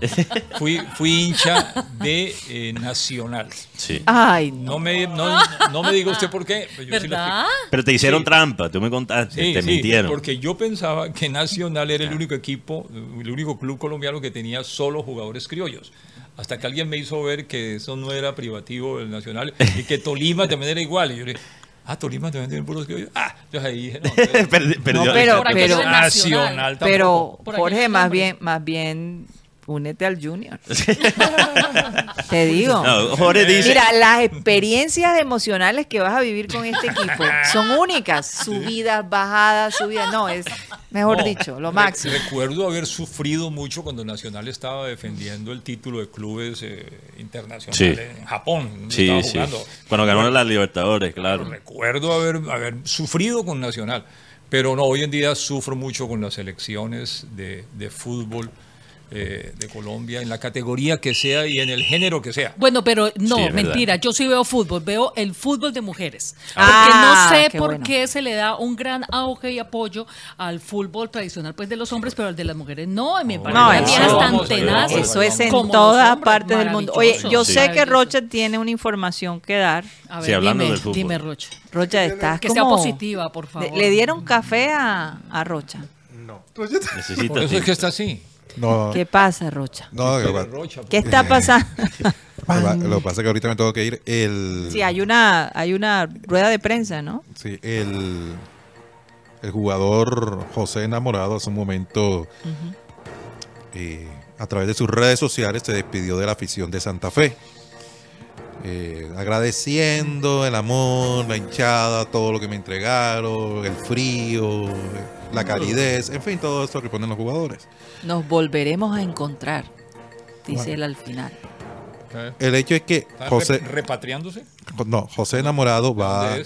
pero- Fui, fui hincha de eh, Nacional. Sí. Ay, no. No me, no, no me diga usted por qué. pero yo sí la. Pero te hicieron Sí. trampa, tú me contaste, Sí, te sí, mintieron. porque yo pensaba que Nacional era el único equipo, el único club colombiano que tenía solo jugadores criollos. Hasta que alguien me hizo ver que eso no era privativo del Nacional y que Tolima también era igual. Y yo le dije, ah, Tolima también tiene puros criollos. Ah, entonces ahí dije, no, Perdi- perdió No, la pero- pero- Nacional. Pero Por aquí Jorge, más bien, más bien únete al Junior. Te digo. No, Jorge dice. Mira, las experiencias emocionales que vas a vivir con este equipo son únicas. Subidas, bajadas, subidas. No, es, mejor No, dicho, lo máximo. Recuerdo haber sufrido mucho cuando Nacional estaba defendiendo el título de clubes eh, internacionales Sí. en Japón. Sí, sí. Cuando ganó las Libertadores, claro. Recuerdo haber, haber sufrido con Nacional, pero no, hoy en día sufro mucho con las selecciones de, de fútbol eh, de Colombia, en la categoría que sea y en el género que sea. Bueno, pero no, Sí, mentira. Yo sí veo fútbol, veo el fútbol de mujeres. Ah, porque no sé qué por bueno. qué se le da un gran auge y apoyo al fútbol tradicional pues de los hombres, pero al de las mujeres no. Me parece No, eso- viejas tan tenaces Eso es en hombres. partes del mundo. Oye, yo sé que. Rocha tiene una información que dar. A ver, Sí, hablando dime, del fútbol. dime, Rocha. Rocha, estás Que sea como- positiva, por favor. Le, le dieron café a, a Rocha. Necesita Por eso es que está así. No, ¿Qué pasa, Rocha? no, pa- Rocha, ¿Qué está pasando? lo que pasa es que ahorita me tengo que ir. El, sí, hay una, hay una rueda de prensa, ¿no? sí, el, el jugador José Enamorado hace un momento, eh, a través de sus redes sociales, se despidió de la afición de Santa Fe. Eh, agradeciendo el amor, la hinchada, todo lo que me entregaron, el frío, la calidez, en fin, todo esto que ponen los jugadores. Nos volveremos a encontrar, dice él al final. El hecho es que ¿Está José, re- repatriándose? no, José Enamorado va, él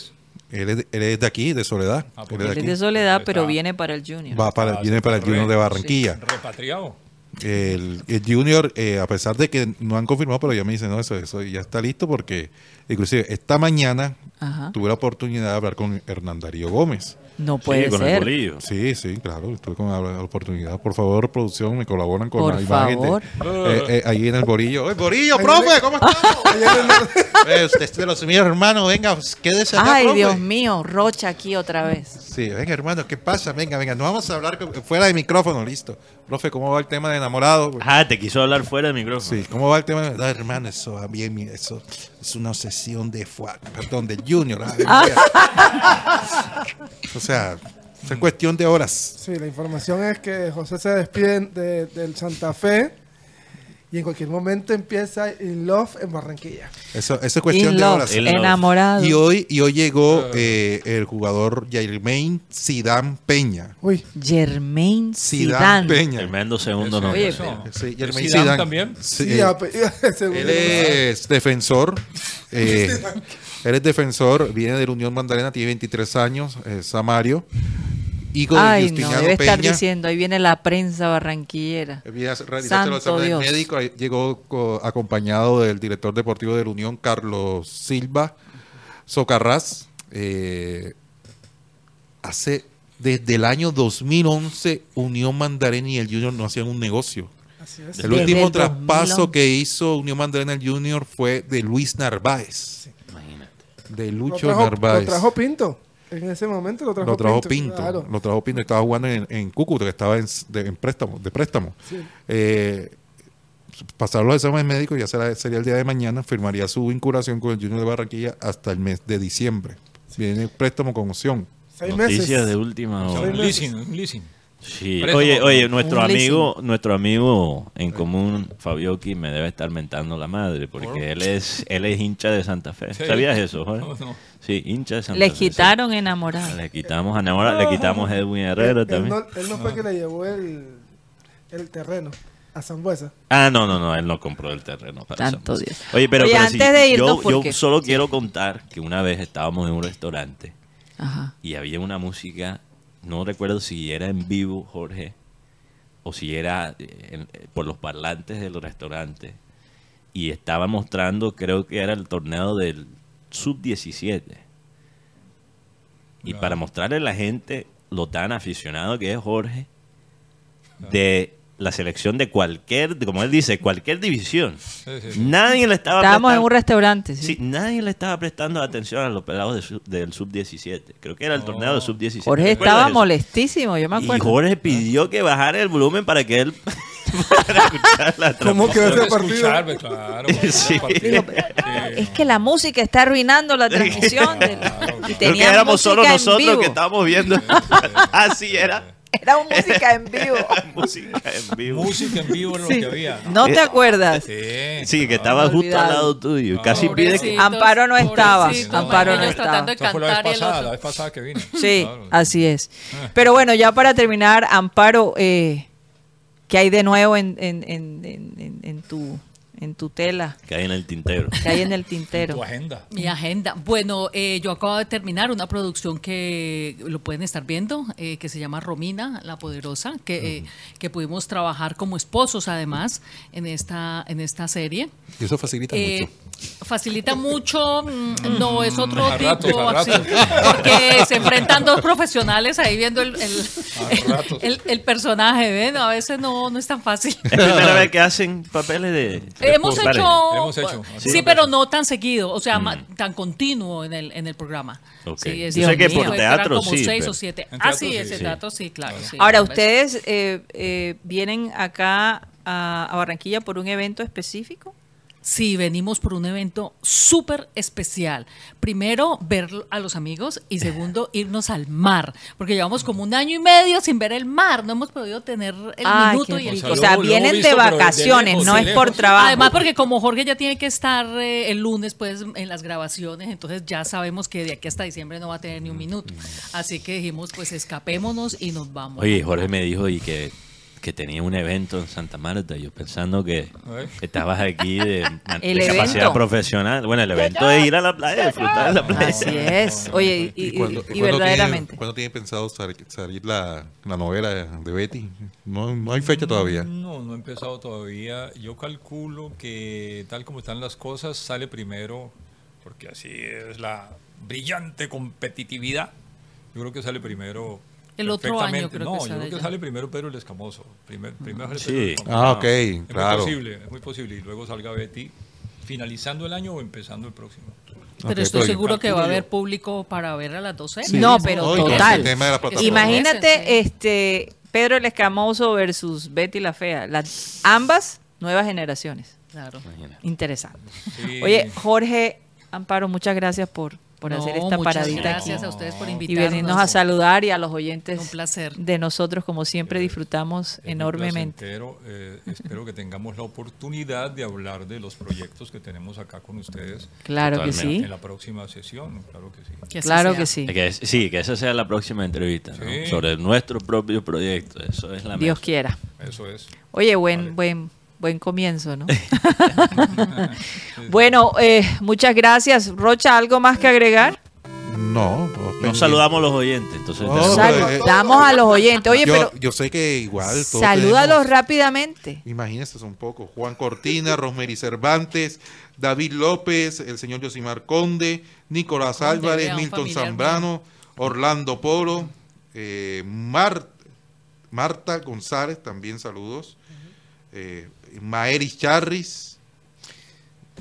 es, él es de aquí, de Soledad. Ah, él porque es Él de es aquí. de soledad, pero viene para el Junior. Va para, Ah, viene para el. Junior de Barranquilla. Repatriado. El, el Junior, eh, a pesar de que no han confirmado, pero ya me dicen, no, eso, eso ya está listo porque, inclusive, esta mañana Ajá. tuve la oportunidad de hablar con Hernán Darío Gómez. No puede Sí, con el ser. bolillo. Sí, sí, claro, estuve con la, oportunidad. Por favor, producción, me colaboran con Por la imagen. de- favor. eh, eh, ahí en el Borillo. ¡Eh, Borillo, profe! ¿Cómo estamos? Eh, usted es de los míos, hermano. Venga, pues, quédese acá, Ay, profe. Dios mío, Rocha aquí otra vez. Sí, venga, hermano, ¿qué pasa? Venga, venga, no vamos a hablar con- fuera de micrófono, listo. Profe, ¿cómo va el tema de enamorado? Ah, te quiso hablar fuera del micrófono. Sí, ¿cómo va el tema? de- Ah, hermano, eso bien, mira, eso es una obsesión de Fuad, perdón, de Junior. ah, o sea, es cuestión de horas. Sí, la información es que José se despide de- del Santa Fe y en cualquier momento empieza In Love en Barranquilla. Eso, eso es cuestión In de horas. Enamorado. Y hoy, y hoy llegó eh, el jugador Jermaine Sidán Peña. Uy, Germain Sidán Zidane. Peña. Tremendo segundo nombre. Sí, Jermaine Zidane Zidane. también? Sí, sí, eh, de segundo Él es defensor. eh, él es defensor, viene de la Unión Magdalena, tiene 23 años, es Samario. Hijo de Ay, no, Justiniano debe estar diciendo, ahí viene la prensa barranquillera. A realizarse los Santo exámenes Dios. médicos. ahí Llegó co- acompañado del director deportivo de la Unión, Carlos Silva Socarrás. Eh, hace desde el año 2011, Unión Mandarena y el Junior no hacían un negocio. Así es. El Desde último el traspaso 2011. que hizo Unión Magdalena al Junior fue de Luis Narváez. Imagínate. De Lo Lucho trajo, Narváez. lo trajo Pinto. En ese momento lo trajo Lo trajo Pinto. Pinto. claro. Lo trajo Pinto. Estaba jugando en, en Cúcuta, que estaba en, de, en préstamo, de préstamo. Eh, pasar los exámenes médicos, ya será, sería el día de mañana, firmaría su vinculación con el Junior de Barranquilla hasta el mes de diciembre. Viene préstamo con opción. Seis Noticias meses. de última hora. Un leasing, un leasing. Sí. Oye, oye, nuestro amigo, nuestro amigo en común, Fabioki, me debe estar mentando la madre porque él es, él es hincha de Santa Fe. Sí. ¿Sabías eso, Jorge? No, no. Sí, hincha de Santa Le Fe. quitaron sí. enamorado. Le quitamos a le quitamos a Edwin Herrera Él, él también. no, él no fue que le llevó el, el terreno a Zambuesa. Ah, no, no, no, él no compró el terreno para Zambuesa. Dios. Oye, pero, Oye, pero antes sí, de irnos, yo, solo quiero contar que una vez estábamos en un restaurante Ajá. y había una música, no recuerdo si era en vivo, Jorge, o si era eh, en- eh, por los parlantes del restaurante, y estaba mostrando, creo que era el torneo del sub-17. Y para mostrarle a la gente lo tan aficionado que es Jorge, de la selección de cualquier, como él dice, cualquier división. Sí, sí, sí. Nadie le estaba Estábamos en un restaurante, sí. Sí, nadie le estaba prestando atención a los pelados de su- del sub-17. Creo que era el torneo del sub-17. Jorge ¿Te acuerdas estaba molestísimo, yo me Y acuerdo. Jorge pidió que bajara el volumen para que él pudiera escuchar la ¿Cómo quedó ese partido? claro. para Sí. partido. Es que la música está arruinando la transmisión. del- y Creo que éramos solo nosotros que estábamos viendo. Así era. Era un música en vivo. Música en vivo. Música en vivo era lo que había. ¿No te acuerdas? Sí, Sí, que ah, estaba justo olvidado. al lado tuyo. Casi pide que... Amparo no estaba, Amparo no estaba. de fue la vez pasada, otro- la vez pasada que vine. Sí, Claro. así es. Pero bueno, ya para terminar, Amparo, eh, ¿qué hay de nuevo en, en, en, en- en- en tu, en tu tela? que hay en el tintero. ¿Qué hay en el Tu tintero? agenda. Mi agenda. Bueno, eh, yo acabo de terminar una producción que lo pueden estar viendo, eh, que se llama Romina, la Poderosa, que, eh, que pudimos trabajar como esposos además en esta, en esta serie. Y eso facilita Eh, mucho. Facilita mucho, mm, no es otro A ratos, tipo, así, porque se enfrentan dos profesionales ahí viendo el- el personaje, ¿ven? A veces no, no es tan fácil. Es primera vez que hacen papeles de... Hemos hecho, Hemos hecho, sí, pero no tan seguido, o sea, ma- tan continuo en el, en el programa. Ok. Sí, es- Yo sé que por teatro como sí, seis pero- o siete. Ah, teatro sí, ese sí. teatro sí, claro. sí. Ahora, ¿ustedes eh, eh, vienen acá a, a Barranquilla por un evento específico? Sí, venimos por un evento súper especial. Primero, ver a los amigos y segundo, irnos al mar, porque llevamos como un año y medio sin ver el mar, no hemos podido tener el Ay, minuto y el rico. O O sea, vienen de visto, pero de vacaciones, lejos, no de es por trabajo. Además, porque como Jorge ya tiene que estar eh, el lunes pues en las grabaciones, entonces ya sabemos que de aquí hasta diciembre no va a tener ni un minuto. Así que dijimos, pues escapémonos y nos vamos. Oye, Jorge me dijo y que, que tenía un evento en Santa Marta. Yo pensando que estabas aquí de, de capacidad evento. profesional. Bueno, el evento es ir a la playa, disfrutar de la playa. Así es. Oye, y, y- cuándo- y cuándo verdaderamente. Tiene, ¿Cuándo tiene pensado sal- salir la, la novela de Betty? No, no hay fecha todavía. No, no he empezado todavía. Yo calculo que tal como están las cosas, sale primero, porque así es la brillante competitividad. Yo creo que sale primero. El otro año creo no, que yo sale creo que sale primero Pedro el Escamoso. Primer, primero sale Sí. Pedro el Escamoso. Ah, ok, Es claro. muy posible, es muy posible. Y luego salga Betty finalizando el año o empezando el próximo. Pero estoy seguro que va a yo. haber público para ver a las 12. No, pero total. Imagínate, este, Pedro el Escamoso versus Betty la Fea. Las, ambas nuevas generaciones. Claro. Interesante. Sí. Oye, Jorge Amparo, muchas gracias por, por No, hacer esta muchas paradita gracias aquí. a ustedes por Y invitarnos. venirnos a saludar y a los oyentes Un placer. de nosotros, como siempre, disfrutamos Es enormemente. Eh, espero que tengamos la oportunidad de hablar de los proyectos que tenemos acá con ustedes Claro que sí. en la próxima sesión. Claro que sí. Que Claro sea. que sí. Es que es- sí, que esa sea la próxima entrevista. Sobre nuestro propio proyecto. Eso es la Dios meta. quiera. Eso es. Oye, buen, Vale. buen, buen comienzo, ¿no? bueno, eh, muchas gracias. Rocha, ¿algo más que agregar? No, no, Nos pendiente. saludamos los oyentes. Entonces, tenemos- pero, eh, Saludamos a los oyentes. Oye, yo, pero yo sé que igual. todos salúdalos tenemos- rápidamente. Imagínense un poco. Juan Cortina, Rosemary Cervantes, David López, el señor Josimar Conde, Nicolás Conde, Álvarez, Milton Zambrano, Orlando Polo, eh, Mar- Marta González, también saludos. eh, Maeris Charris.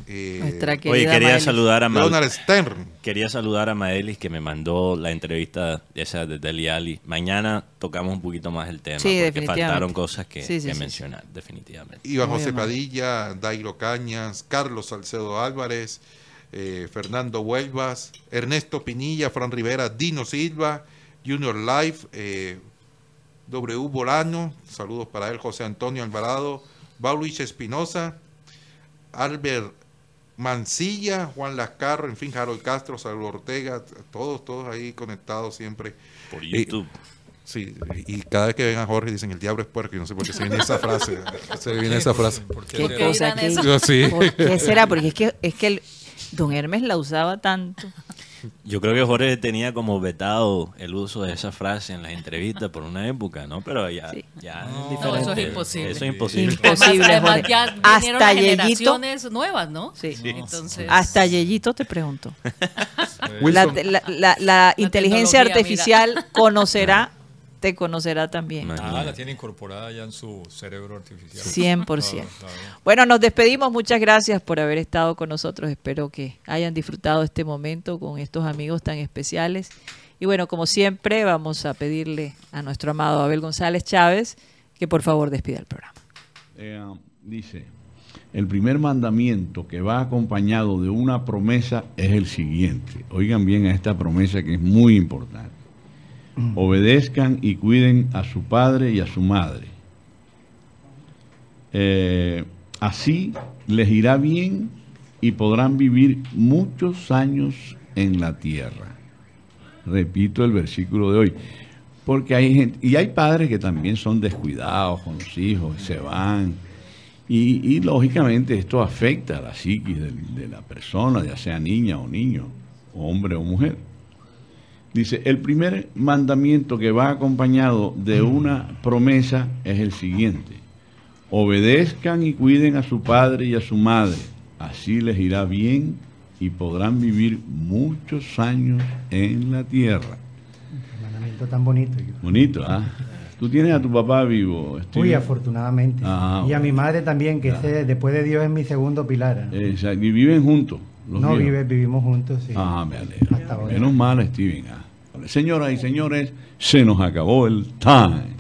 eh, Nuestra Oye, quería Maelis. saludar a Leonard Stern. Quería saludar a Maelis que me mandó la entrevista esa de Deli Ali. Mañana tocamos un poquito más el tema Sí, porque faltaron cosas que, Sí, sí, que sí, mencionar, definitivamente. Iván José. Padilla, Dairo Cañas, Carlos Salcedo Álvarez, eh, Fernando Huelvas, Ernesto Pinilla, Fran Rivera, Dino Silva, Junior Life, eh, W Bolano, saludos para él, José Antonio Alvarado, Baulich Espinosa, Albert Mancilla, Juan Lascarro, en fin, Harold Castro, Saúl Ortega, todos, todos ahí conectados siempre. Por Y- YouTube. Sí, y cada vez que ven a Jorge dicen el diablo es puerco y no sé por qué se viene esa frase. Se viene esa frase. ¿Por qué cosa dirán que eso? Yo sí. ¿Por qué será? Porque es que, es que el- don Hermes la usaba tanto. Yo creo que Jorge tenía como vetado el uso de esa frase en las entrevistas por una época, ¿no? Pero ya, Sí. ya No, es diferente. eso es imposible. Eso es imposible. Imposible, además, Jorge. ya vinieron Hasta las Yeyito. generaciones nuevas, ¿no? Sí. Entonces, Hasta Yeyito te pregunto. La, Wilson, la- la- la inteligencia artificial conocerá, te conocerá también. Ah, la tiene incorporada ya en su cerebro artificial. 100%. Claro, claro. Bueno, nos despedimos. Muchas gracias por haber estado con nosotros. Espero que hayan disfrutado este momento con estos amigos tan especiales. Y bueno, como siempre, vamos a pedirle a nuestro amado Abel González Chávez que por favor despida el programa. Eh, dice, el primer mandamiento que va acompañado de una promesa es el siguiente. Oigan bien a esta promesa que es muy importante. Obedezcan y cuiden a su padre y a su madre. Eh, así les irá bien y podrán vivir muchos años en la tierra. Repito el versículo de hoy. Porque hay gente, y hay padres que también son descuidados con los hijos, se van. Y, lógicamente esto afecta a la psiquis de, de la persona, ya sea niña o niño, hombre o mujer. Dice, el primer mandamiento que va acompañado de una promesa es el siguiente. Obedezcan y cuiden a su padre y a su madre. Así les irá bien y podrán vivir muchos años en la tierra. Mandamiento tan bonito. Bonito, ¿ah? Tú tienes a tu papá vivo. Muy Steven? afortunadamente. Ah, y a mi madre también, que ese, después de Dios es mi segundo pilar. Exacto, y viven juntos. los no, viejos. vive, vivimos juntos, sí. Ah, me ahora. Menos mal, Steven. ah. Señoras y señores, se nos acabó el time.